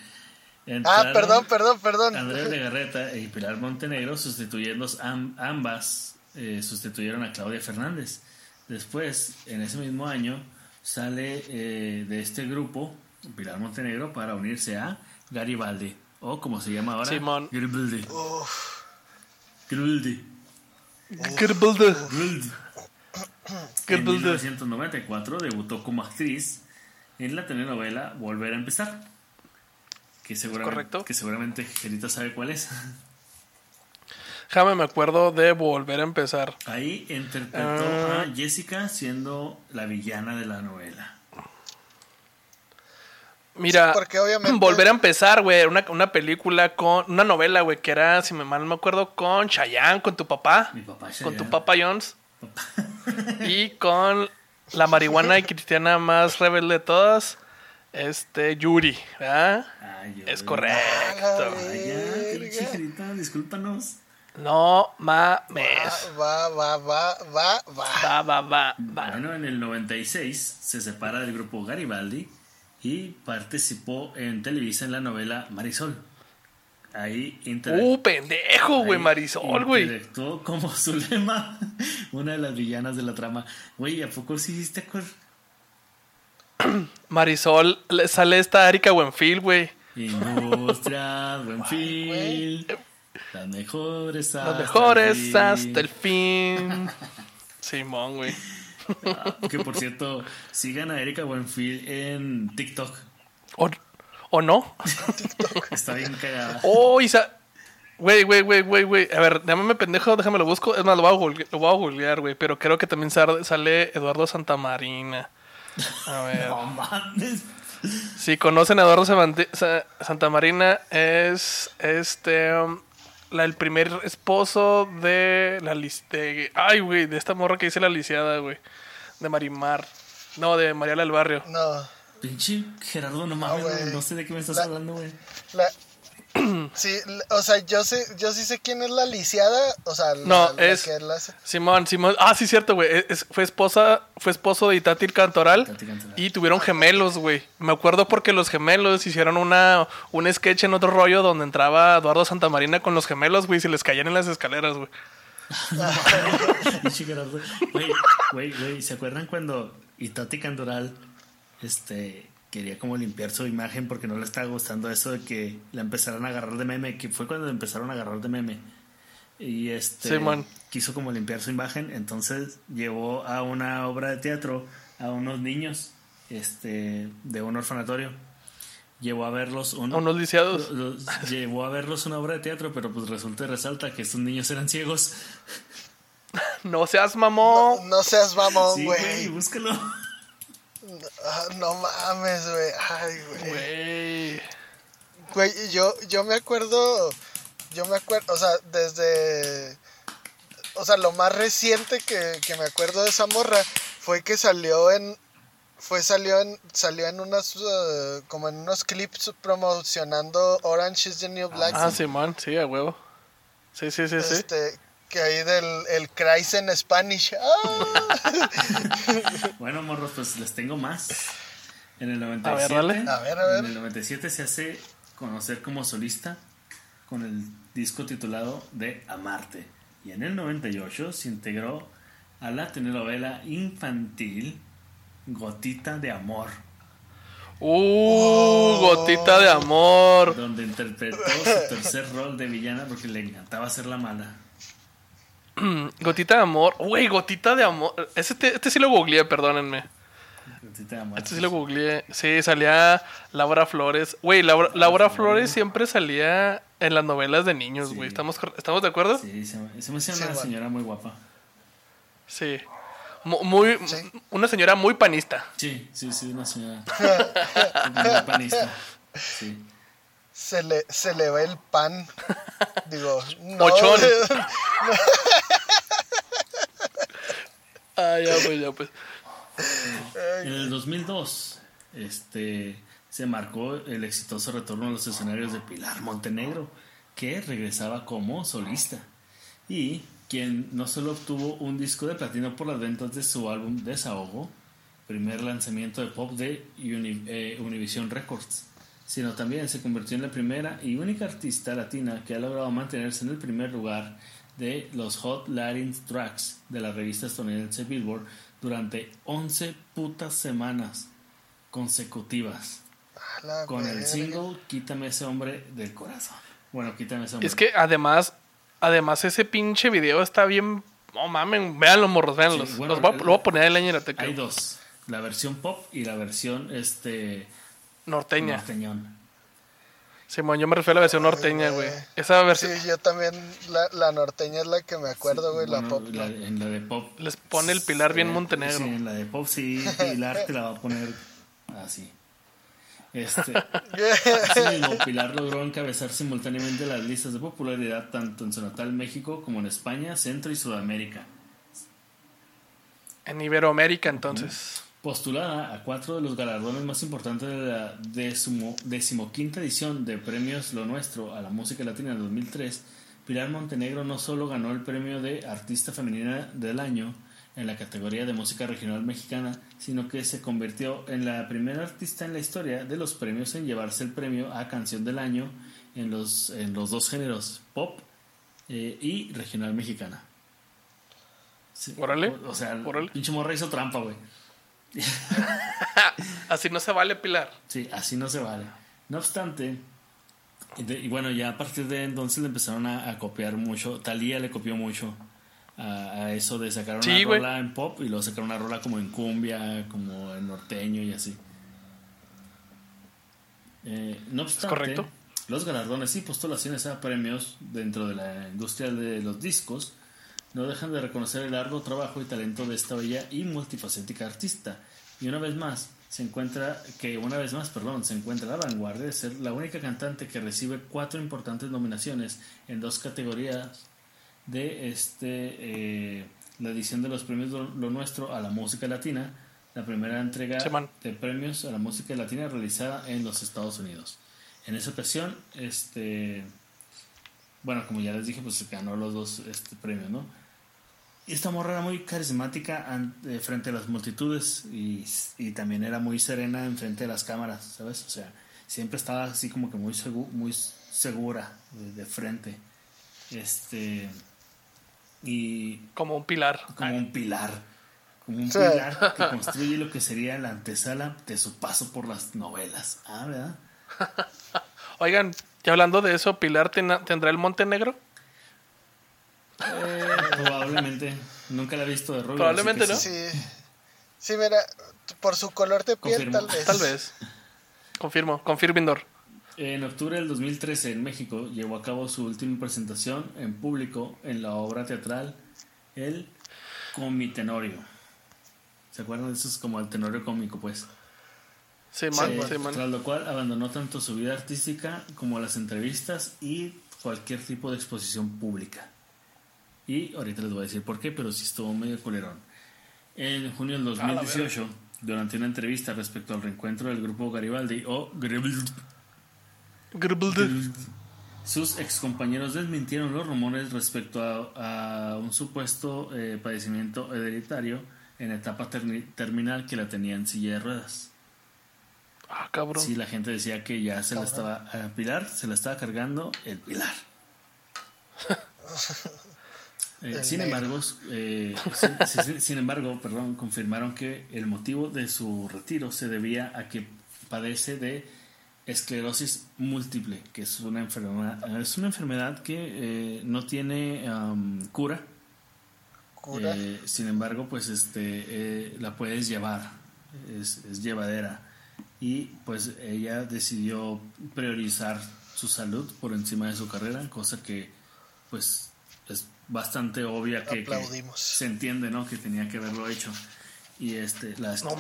Speaker 5: Ah, perdón, perdón, perdón.
Speaker 2: Andrea Legarreta y Pilar Montenegro sustituyendo am- ambas eh, sustituyeron a Claudia Fernández. Después, en ese mismo año, sale eh, de este grupo Pilar Montenegro para unirse a Garibaldi, o como se llama ahora,
Speaker 4: Simón.
Speaker 2: Garibaldi.
Speaker 5: Uf,
Speaker 2: Garibaldi.
Speaker 4: Gerbulde.
Speaker 2: Garibaldi. En
Speaker 4: Gerbulde.
Speaker 2: 1994 debutó como actriz en la telenovela Volver a empezar. Que seguramente,
Speaker 4: correcto.
Speaker 2: que seguramente Gerita sabe cuál es.
Speaker 4: Déjame me acuerdo de volver a empezar.
Speaker 2: Ahí interpretó
Speaker 4: Ah.
Speaker 2: a Jessica siendo la villana de la novela.
Speaker 4: Mira,
Speaker 5: Sí, porque obviamente-
Speaker 4: volver a empezar, güey, una, una película con una novela, güey, que era, si me mal no me acuerdo, con Chayanne, con tu papá,
Speaker 2: Mi papá
Speaker 4: con tu papá Jones y con la marihuana y cristiana más rebelde de todas, este Yuri, ¿verdad?
Speaker 2: Ay, yo-
Speaker 4: Es correcto.
Speaker 2: Ay, ya, discúlpanos.
Speaker 4: No mames.
Speaker 5: va, va, va, va, va.
Speaker 4: Va, va, va, va.
Speaker 2: Bueno, en el 96 se separa del grupo Garibaldi y participó en Televisa en la novela Marisol. Ahí interactuó.
Speaker 4: Uh, pendejo, güey, Marisol, güey.
Speaker 2: Interactuó como Zulema, una de las villanas de la trama. Güey, ¿a poco sí hiciste?
Speaker 4: Marisol, le sale esta Erika Buenfil, güey.
Speaker 2: Industria, buen fin. Las mejores hasta
Speaker 4: Los mejores
Speaker 2: el fin.
Speaker 4: hasta el fin. Simón, güey.
Speaker 2: Ah, que por cierto, sigan a Erika Buenfil en TikTok.
Speaker 4: ¿O, o no?
Speaker 2: Está bien cagada.
Speaker 4: Oh, Isa. Güey, güey, güey, güey, güey. A ver, llámame pendejo, déjame lo busco. Es más, lo voy a googlear, güey. Pero creo que también sale Eduardo Santamarina. A ver.
Speaker 2: No mames.
Speaker 4: Si conocen a Eduardo Santamarina, es este. um, la, el primer esposo de la de Ay, güey, de esta morra que dice la lisiada, güey. De Marimar. No, de Mariela del Barrio.
Speaker 5: No,
Speaker 2: Pinche Gerardo, no mames,
Speaker 5: güey.
Speaker 2: güey, no sé de qué me estás
Speaker 5: La-
Speaker 2: hablando, güey.
Speaker 5: la... Sí, o sea, yo sé, yo sí sé quién es la lisiada, o sea, la-
Speaker 4: No,
Speaker 5: la
Speaker 4: es-
Speaker 5: que la hace.
Speaker 4: Simón, Simón. Ah, sí, cierto, güey. Es- fue esposa, fue esposo de Itati Cantoral.
Speaker 2: Cantoral.
Speaker 4: Y tuvieron gemelos, güey. Me acuerdo porque los gemelos hicieron una, un sketch en otro rollo donde entraba Eduardo Santamarina con los gemelos, güey, y se les caían en las escaleras, güey.
Speaker 2: Güey, güey, güey, ¿se acuerdan cuando Itati Candoral este, quería como limpiar su imagen porque no le estaba gustando eso de que la empezaran a agarrar de meme? Que fue cuando la empezaron a agarrar de meme. Y este
Speaker 4: Sí, man.
Speaker 2: quiso como limpiar su imagen, entonces llevó a una obra de teatro a unos niños este, de un orfanatorio. Llevó a verlos un,
Speaker 4: unos lisiados.
Speaker 2: los- llevó a verlos una obra de teatro, pero pues resulta y resalta que estos niños eran ciegos.
Speaker 4: No seas mamón.
Speaker 5: No seas mamón,
Speaker 2: Sí,
Speaker 5: güey.
Speaker 2: güey, búscalo.
Speaker 5: Ah, no mames, güey. Ay, güey.
Speaker 4: Güey.
Speaker 5: Yo, yo me acuerdo, yo me acuerdo, o sea, desde, o sea, lo más reciente que, que me acuerdo de esa morra fue que salió en, fue salió en, salió en unas, eh, como en unos clips promocionando Orange is the New Black.
Speaker 4: Ah, Simón, sí, a huevo. Sí, sí, sí, sí.
Speaker 5: Que ahí del el Christ en Spanish. Ah.
Speaker 2: Bueno, morros, pues les tengo más. En el 97,
Speaker 4: A ver.
Speaker 5: A ver, a ver.
Speaker 2: En el 97 se hace conocer como solista con el disco titulado De Amarte. Y en el 98 se integró a la telenovela infantil Gotita de Amor,
Speaker 4: Uh, gotita de amor.
Speaker 2: donde interpretó su tercer rol de villana porque le encantaba hacer la mala.
Speaker 4: Gotita de amor. Güey, gotita de amor. Ese te- este sí lo googleé, perdónenme.
Speaker 2: Gotita de Amor.
Speaker 4: Este sí lo googleé. Sí, salía Laura Flores. Güey, Laura, Laura Flores siempre salía en las novelas de niños,
Speaker 2: Sí.
Speaker 4: güey. ¿Estamos, ¿Estamos de acuerdo?
Speaker 2: Sí, se me, se me hace
Speaker 5: Sí,
Speaker 2: una señora muy guapa.
Speaker 4: Sí. Mu- Muy,
Speaker 5: Sí.
Speaker 4: Una señora muy panista.
Speaker 2: Sí, sí, sí, una señora muy panista. Sí.
Speaker 5: Se le, se le ve el pan. Digo, no.
Speaker 4: Pochón. Ah, ya pues, ya pues.
Speaker 2: En el 2002, este, se marcó el exitoso retorno a los escenarios de Pilar Montenegro, que regresaba como solista. Y quien no solo obtuvo un disco de platino por las ventas de su álbum Desahogo, primer lanzamiento de pop de Uni- eh, Univision Records, sino también se convirtió en la primera y única artista latina que ha logrado mantenerse en el primer lugar de los Hot Latin Tracks de la revista estadounidense Billboard durante 11 putas semanas consecutivas
Speaker 5: la
Speaker 2: con el single Quítame ese hombre del corazón. Bueno, quítame ese hombre.
Speaker 4: Es que además, además ese pinche video está bien. No mamen, véanlo, morros, véanlos.
Speaker 2: Sí, bueno,
Speaker 4: Los voy a-
Speaker 2: el-
Speaker 4: lo voy a poner en la ñerateca.
Speaker 2: hay dos, la versión pop y la versión este
Speaker 4: Norteña.
Speaker 2: norteñón.
Speaker 4: Simón, yo me refiero a la versión norteña, güey. Esa
Speaker 5: Sí,
Speaker 4: versión
Speaker 5: yo también, la, la norteña es la que me acuerdo, güey, la
Speaker 2: Bueno,
Speaker 5: pop.
Speaker 2: en la de pop
Speaker 4: les pone el pilar bien
Speaker 2: Eh,
Speaker 4: Montenegro.
Speaker 2: Sí, en la de pop sí, Pilar te la va a poner así. Este, Pilar logró encabezar simultáneamente las listas de popularidad tanto en su natal México como en España, Centro y Sudamérica.
Speaker 4: En Iberoamérica, entonces.
Speaker 2: Postulada a cuatro de los galardones más importantes de la decimo- decimoquinta edición de Premios Lo Nuestro a la Música Latina en 2003, Pilar Montenegro no solo ganó el premio de Artista Femenina del Año en la categoría de música regional mexicana, sino que se convirtió en la primera artista en la historia de los premios en llevarse el premio a Canción del Año en los, en los dos géneros, pop eh, y regional mexicana. Sí,
Speaker 4: Órale,
Speaker 2: O, o sea,
Speaker 4: órale.
Speaker 2: pinche morra hizo trampa, güey.
Speaker 4: Así no se vale, Pilar.
Speaker 2: Sí, así no se vale. No obstante, y, bueno, ya a partir de entonces le empezaron a, a copiar mucho. Talía le copió mucho a, a eso de sacar una
Speaker 4: Sí,
Speaker 2: rola en pop y luego sacar una rola como en cumbia, como en norteño y así. Eh, no obstante,
Speaker 4: correcto.
Speaker 2: los galardones y postulaciones a premios dentro de la industria de los discos no dejan de reconocer el largo trabajo y talento de esta bella y multifacética artista. Y una vez más, se encuentra que una vez más, perdón, se encuentra a la vanguardia de ser la única cantante que recibe cuatro importantes nominaciones en dos categorías de este eh, la edición de los premios Lo, Nuestro a la música latina, la primera entrega
Speaker 4: Sí,
Speaker 2: de premios a la música latina realizada en los Estados Unidos. En esa ocasión, este bueno, como ya les dije, pues se ganó los dos este, premios, ¿no? Y esta morra era muy carismática eh, frente a las multitudes y, y también era muy serena en frente de las cámaras, ¿sabes? O sea, siempre estaba así como que muy, segu- muy segura de, de frente. Este. y
Speaker 4: Como un pilar.
Speaker 2: como un pilar, como un
Speaker 5: Sí.
Speaker 2: pilar que construye lo que sería la antesala de su paso por las novelas. Ah, ¿verdad?
Speaker 4: Oigan, y hablando de eso, ¿Pilar tendrá el Monte Negro?
Speaker 2: Probablemente. Nunca la he visto de rubio.
Speaker 4: Probablemente, ¿no?
Speaker 2: sí.
Speaker 5: Sí. Mira, por su color de piel,
Speaker 2: Confirmo.
Speaker 5: tal vez.
Speaker 4: Tal vez. Confirmo, confirmindor.
Speaker 2: En octubre del 2013 en México llevó a cabo su última presentación en público en la obra teatral El Comitenorio. ¿Se acuerdan de eso? Es como el tenorio cómico, pues.
Speaker 4: Sí, man,
Speaker 2: Eh,
Speaker 4: sí, man.
Speaker 2: tras lo cual abandonó tanto su vida artística como las entrevistas y cualquier tipo de exposición pública. Y ahorita les voy a decir por qué, pero sí estuvo medio culerón. En junio del 2018, durante una entrevista respecto al reencuentro del grupo Garibaldi o Garibaldi, sus excompañeros desmintieron los rumores respecto a, a un supuesto eh, padecimiento hereditario en etapa terni- terminal que la tenía en silla de ruedas.
Speaker 4: Ah, cabrón.
Speaker 2: Sí, la gente decía que ya se la estaba a Pilar, se la estaba cargando el Pilar. Eh,
Speaker 5: El
Speaker 2: sin embargo, eh, sin, sin- sin embargo, perdón, confirmaron que el motivo de su retiro se debía a que padece de esclerosis múltiple, que es una enfermedad, es una enfermedad que eh, no tiene cura.
Speaker 5: Cura.
Speaker 2: Eh, sin embargo, pues este eh, la puedes llevar, es, es llevadera. Y pues ella decidió priorizar su salud por encima de su carrera, cosa que pues es bastante obvia que, se entiende, ¿no? Que tenía que haberlo hecho. Y este, la
Speaker 4: No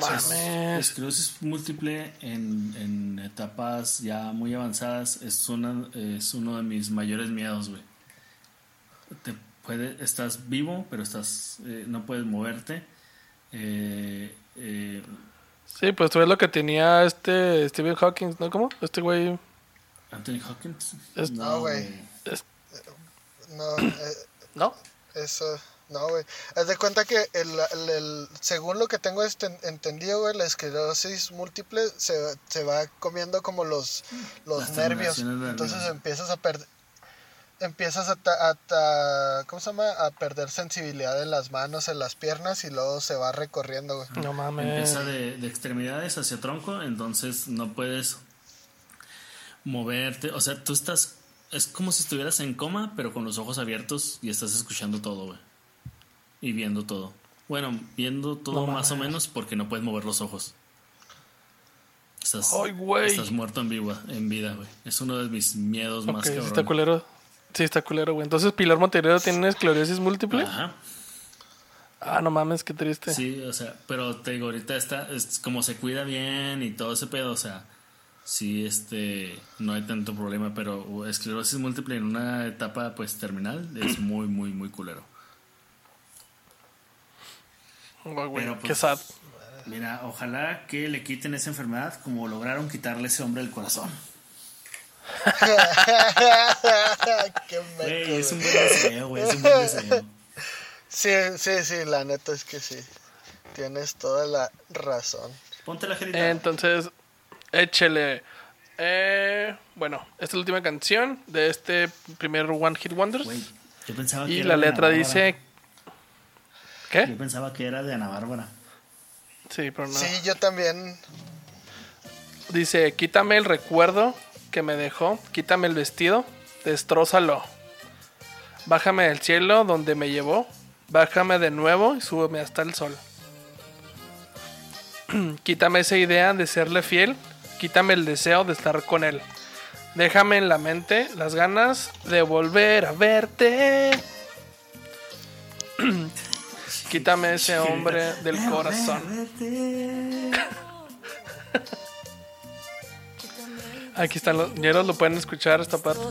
Speaker 2: esclerosis múltiple en, en etapas ya muy avanzadas es, una, es uno de mis mayores miedos, güey te puede, estás vivo, pero estás eh, no puedes moverte. Eh, eh,
Speaker 4: Sí, pues tú ves lo que tenía este Stephen Hawking, ¿no? ¿Cómo? Este güey.
Speaker 2: Anthony Hopkins.
Speaker 4: Es-
Speaker 5: No, güey. No, eh,
Speaker 4: ¿No?
Speaker 5: eso, no, güey. Haz de cuenta que el, el- el- según lo que tengo este- entendido, güey, la esclerosis múltiple se, se va comiendo como los, los
Speaker 2: Las
Speaker 5: nervios. Entonces empiezas a perder empiezas a, ta- a ta- ¿cómo se llama? a perder sensibilidad en las manos, en las piernas y luego se va recorriendo, güey.
Speaker 4: No mames.
Speaker 2: Empieza de, de extremidades hacia tronco, entonces no puedes moverte. O sea, tú estás. Es como si estuvieras en coma, pero con los ojos abiertos y estás escuchando todo, güey. Y viendo todo. Bueno, viendo todo
Speaker 4: No
Speaker 2: más o menos porque no puedes mover los ojos. Estás,
Speaker 4: Ay, güey.
Speaker 2: estás muerto en, viva, en vida, güey. Es uno de mis miedos
Speaker 4: Ok,
Speaker 2: más
Speaker 4: sí
Speaker 2: cabrones.
Speaker 4: está culero. Sí, está culero, güey. Entonces, Pilar Montenegro tiene esclerosis múltiple.
Speaker 2: Ajá.
Speaker 4: Ah, no mames, qué triste.
Speaker 2: Sí, o sea, pero te digo, ahorita está, es como se cuida bien y todo ese pedo, o sea, sí, este, no hay tanto problema, pero esclerosis múltiple en una etapa, pues, terminal es muy, muy, muy culero.
Speaker 4: Güey,
Speaker 2: Pero,
Speaker 4: qué
Speaker 2: pues,
Speaker 4: sad.
Speaker 2: Mira, ojalá que le quiten esa enfermedad como lograron quitarle a ese hombre el corazón.
Speaker 5: Qué meco,
Speaker 2: es un buen deseo, güey, es un buen deseo.
Speaker 5: Sí, sí, sí, la neta es que sí. Tienes toda la razón.
Speaker 2: Ponte la jerita.
Speaker 4: Entonces, échele. Eh, bueno, esta es la última canción de este primer One Hit Wonders.
Speaker 2: Güey, yo pensaba que
Speaker 4: y
Speaker 2: era
Speaker 4: la letra
Speaker 2: Ana
Speaker 4: dice. ¿Qué?
Speaker 2: Yo pensaba que era de Ana Bárbara.
Speaker 4: Sí, pero no.
Speaker 5: Sí, yo también.
Speaker 4: Dice: Quítame el recuerdo que me dejó, quítame el vestido, destrózalo. Bájame del cielo donde me llevó, bájame de nuevo y súbeme hasta el sol. quítame esa idea de serle fiel, quítame el deseo de estar con él. Déjame en la mente las ganas de volver a verte. quítame ese hombre del corazón. Aquí están los ñeros, lo pueden escuchar esta parte.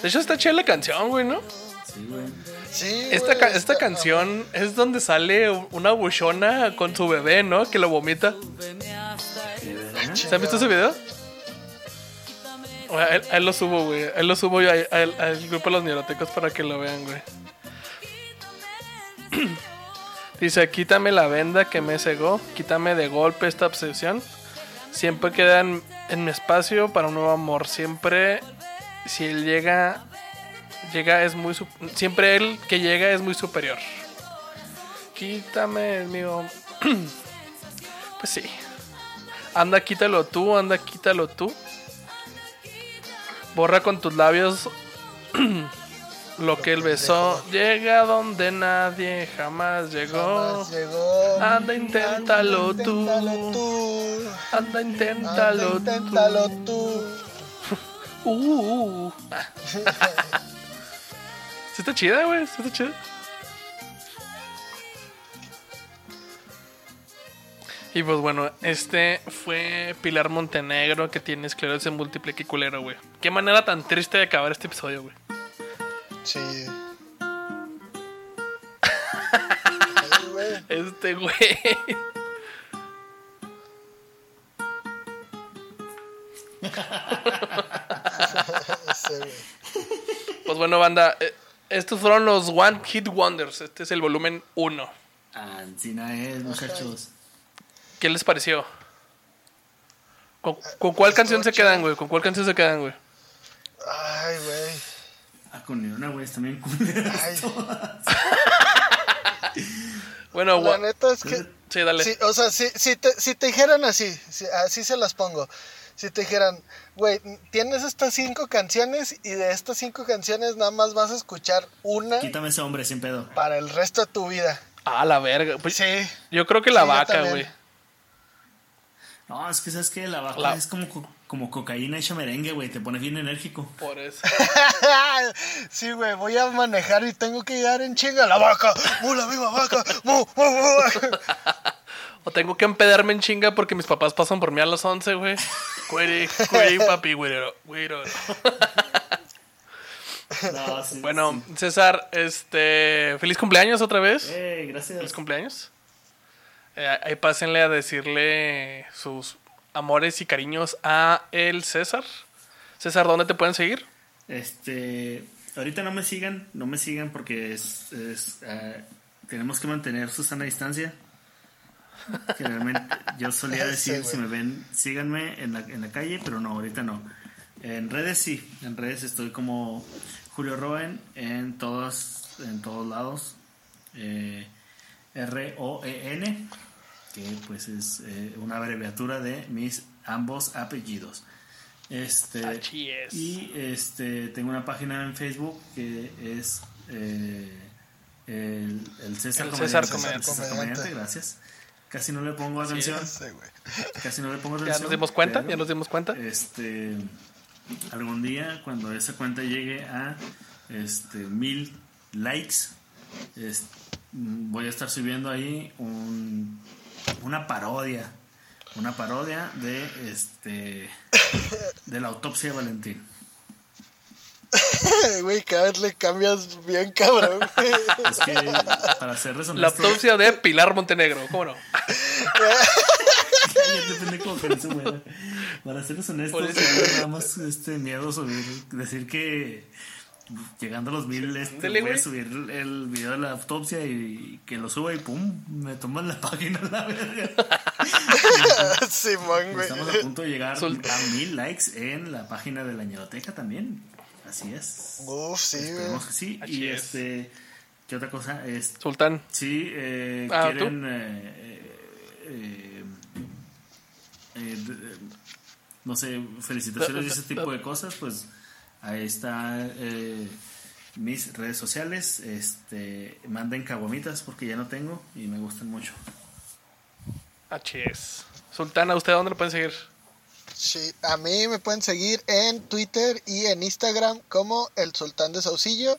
Speaker 4: De hecho, está chida la canción, güey, ¿no?
Speaker 2: Sí, güey.
Speaker 5: Sí,
Speaker 4: Esta,
Speaker 5: güey,
Speaker 4: esta canción es donde sale una buchona con su bebé, ¿no? Que lo vomita. ¿Se han visto ese video? Bueno, ahí lo subo, güey. Ahí lo subo yo al, al grupo de los neurotecos para que lo vean, güey. Dice, quítame la venda que me cegó, quítame de golpe esta obsesión. Siempre quedan en mi espacio para un nuevo amor. Siempre, si él llega, llega es muy... Siempre el que llega es muy superior. Quítame, mío. Pues sí. Anda, quítalo tú, anda, quítalo tú. Borra con tus labios lo que él besó. Llega donde nadie jamás llegó. Anda, inténtalo tú. Anda, inténtalo, tú. Uh, uh, uh. Sí está chida, güey. Sí está chida. Y pues bueno, este fue Pilar Montenegro que tiene esclerosis múltiple. Qué culero, güey. Qué manera tan triste de acabar este episodio, güey.
Speaker 5: Sí.
Speaker 4: Este, güey. Pues bueno, banda. eh, Estos fueron los One Hit Wonders. Este es el volumen 1.
Speaker 2: Ancina es, muchachos.
Speaker 4: ¿Qué les pareció? ¿Con, con cuál canción se quedan, güey? ¿Con cuál canción se quedan, güey?
Speaker 5: Ay, güey.
Speaker 2: Ah, con Leona, güey, están bien culeras.
Speaker 5: Ay,
Speaker 4: Bueno,
Speaker 5: la neta es que.
Speaker 4: sí, dale.
Speaker 5: Sí, o sea, si, si, te, si te dijeran así, si- así se las pongo. Si te dijeran, güey, tienes estas cinco canciones y de estas cinco canciones nada más vas a escuchar una
Speaker 2: Quítame ese hombre sin pedo.
Speaker 5: para el resto de tu vida.
Speaker 4: Ah, la verga. Pues,
Speaker 5: Sí.
Speaker 4: Yo creo que la
Speaker 5: Sí,
Speaker 4: vaca, güey.
Speaker 2: No, es que sabes que la vaca
Speaker 4: La-
Speaker 2: es como, co- como cocaína hecha merengue, güey. Te pone bien enérgico.
Speaker 4: Por eso.
Speaker 5: sí, güey, voy a manejar y tengo que llegar en chinga. La vaca, mu, la misma vaca, mu, mu, mu.
Speaker 4: O tengo que empedarme en chinga porque mis papás pasan por mí a las 11, güey. Güey, güey, papi.
Speaker 2: No, sí,
Speaker 4: Bueno, César, este. Feliz cumpleaños otra vez.
Speaker 2: Eh, gracias.
Speaker 4: Feliz cumpleaños. Eh, ahí pásenle a decirle sus amores y cariños a el César. César, ¿dónde te pueden seguir?
Speaker 2: Este, ahorita no me sigan, no me sigan porque es, es, ah, tenemos que mantener su sana distancia. Generalmente, yo solía decir, si me ven, síganme en la, en la calle, pero no, ahorita no. En redes sí, en redes estoy como Julio Roen en todos, en todos lados. Eh, R-O-E-N, que pues es eh, una abreviatura de mis ambos apellidos. Este,
Speaker 4: Así es.
Speaker 2: y este tengo una página en Facebook que es eh, el, el César
Speaker 4: El
Speaker 2: Comediante.
Speaker 4: César. Comediante,
Speaker 2: gracias. Casi no le pongo atención.
Speaker 5: Sí.
Speaker 2: Casi no le pongo
Speaker 4: Ya
Speaker 2: atención.
Speaker 4: nos dimos cuenta,
Speaker 2: pero,
Speaker 4: ya nos dimos cuenta.
Speaker 2: Este, algún día cuando esa cuenta llegue a este mil likes, es- voy a estar subiendo ahí un, una parodia, una parodia de este de la autopsia de Valentín.
Speaker 5: Güey, cada vez le cambias bien cabrón.
Speaker 2: Es que para serles
Speaker 4: La
Speaker 2: honestos,
Speaker 4: autopsia de Pilar Montenegro, ¿cómo no?
Speaker 2: Cállate, pendejo, con su madre. Para serles honestos,
Speaker 4: Por eso.
Speaker 2: me da nada más este miedo subir, decir que llegando a los mil este, voy a subir el video de la autopsia y que lo suba y pum, me toman la página a la verga.
Speaker 5: Simón, güey.
Speaker 2: Estamos a punto de llegar
Speaker 4: Sol-
Speaker 2: a mil likes en la página de la ñeroteca también. Así es.
Speaker 5: Uf, sí.
Speaker 2: Esperemos que sí.
Speaker 4: Así
Speaker 2: y
Speaker 4: es.
Speaker 2: este, ¿qué otra cosa? Es,
Speaker 4: Sultán.
Speaker 2: Sí, eh,
Speaker 4: Ah,
Speaker 2: quieren. eh, eh, eh, eh, no sé, felicitaciones y ese tipo de cosas, pues ahí está eh, mis redes sociales. Este, manden caguamitas porque ya no tengo y me gustan mucho.
Speaker 4: Así es. Sultán, ¿a usted dónde lo pueden seguir?
Speaker 5: Sí, a mí me pueden seguir en Twitter y en Instagram como el Sultán de Saucillo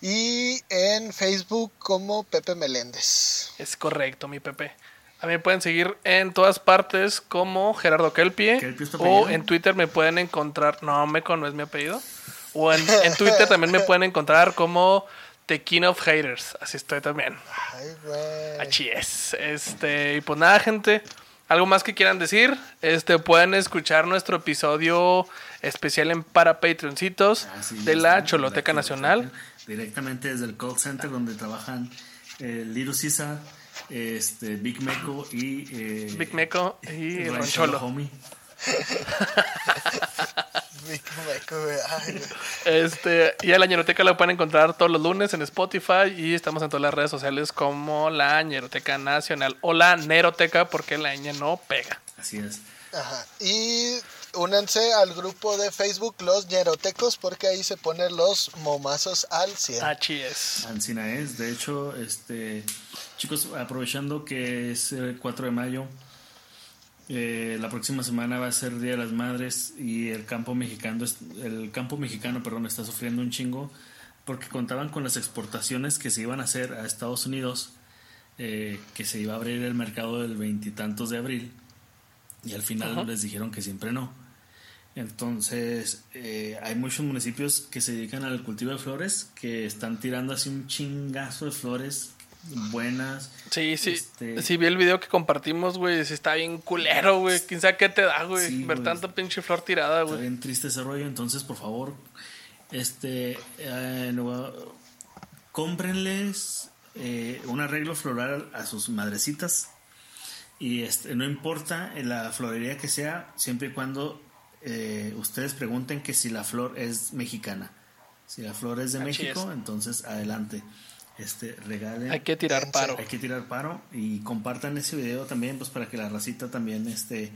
Speaker 5: y en Facebook como Pepe Meléndez.
Speaker 4: Es correcto, mi Pepe. A mí me pueden seguir en todas partes como Gerardo Kelpie.
Speaker 2: ¿Kelpie es tu
Speaker 4: O en Twitter me pueden encontrar. No, Meco no es mi apellido. O en, en Twitter también me pueden encontrar como The King of Haters. Así estoy también.
Speaker 5: Ay, güey.
Speaker 4: Así es. Este, y pues nada, gente. ¿Algo más que quieran decir? Este, pueden escuchar nuestro episodio especial en para Patreoncitos
Speaker 2: Ah, sí,
Speaker 4: de la Choloteca Nacional.
Speaker 2: Directamente desde el call center donde trabajan eh, Little Sisa, este, Big Meco y. eh,
Speaker 4: Big Meco y.
Speaker 2: Homie.
Speaker 4: Este, y a la ñeroteca la pueden encontrar todos los lunes en Spotify y estamos en todas las redes sociales como la ñeroteca nacional o la neroteca porque la ñ no pega.
Speaker 2: Así es.
Speaker 5: Ajá. Y únanse al grupo de Facebook Los Ñerotecos porque ahí se ponen los momazos al 100.
Speaker 4: Así es.
Speaker 2: Ancina es. De hecho, este chicos, aprovechando que es el 4 de mayo, eh, la próxima semana va a ser Día de las Madres y el campo mexicano, el campo mexicano, perdón, está sufriendo un chingo porque contaban con las exportaciones que se iban a hacer a Estados Unidos, eh, que se iba a abrir el mercado del veintitantos de abril y al final les dijeron que siempre no. Entonces, eh, hay muchos municipios que se dedican al cultivo de flores, que están tirando así un chingazo de flores buenas.
Speaker 4: Sí, sí.
Speaker 2: Este-
Speaker 4: Sí, vi el video que compartimos, güey. Sí, está bien culero, güey. Quién sabe qué te da, güey.
Speaker 2: Sí,
Speaker 4: Ver
Speaker 2: güey.
Speaker 4: tanta pinche flor tirada,
Speaker 2: Está
Speaker 4: güey.
Speaker 2: bien triste ese rollo, entonces por favor, este, eh, no, cómprenles eh, un arreglo floral a sus madrecitas y este, no importa la florería que sea, siempre y cuando eh, ustedes pregunten que si la flor es mexicana. Si la flor es de México,
Speaker 4: es.
Speaker 2: entonces adelante. Este, regalen.
Speaker 4: Hay que tirar paro.
Speaker 2: Hay que tirar paro y compartan ese video también, pues para que la racita también este,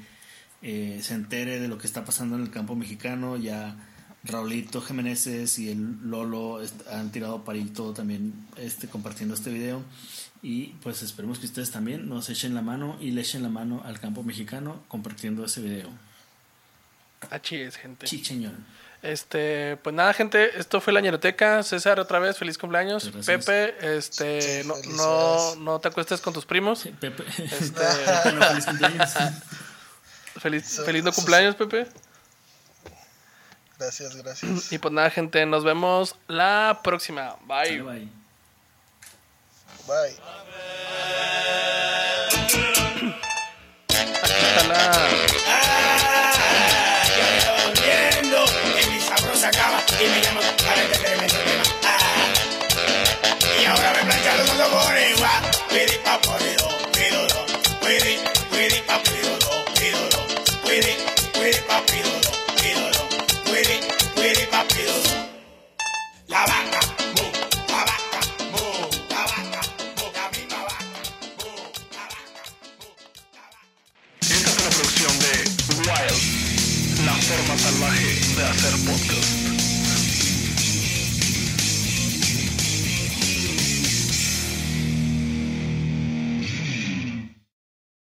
Speaker 2: eh, se entere de lo que está pasando en el campo mexicano. Ya Raulito Jiménez y el Lolo han tirado parito también este, compartiendo este video. Y pues esperemos que ustedes también nos echen la mano y le echen la mano al campo mexicano compartiendo ese video.
Speaker 4: Así es, gente.
Speaker 2: Chicheñón.
Speaker 4: Este, pues nada, gente, esto fue la ñeroteca. César, otra vez, feliz cumpleaños.
Speaker 2: Gracias.
Speaker 4: Pepe, este,
Speaker 5: Sí,
Speaker 4: no, no, no te acuestes con tus primos.
Speaker 2: Sí, Pepe.
Speaker 4: Este,
Speaker 2: feliz cumpleaños.
Speaker 4: feliz, no cumpleaños, Pepe.
Speaker 5: Gracias, gracias.
Speaker 4: Y pues nada, gente, nos vemos la próxima. Bye.
Speaker 2: Bye, bye.
Speaker 5: Bye.
Speaker 6: Hacer.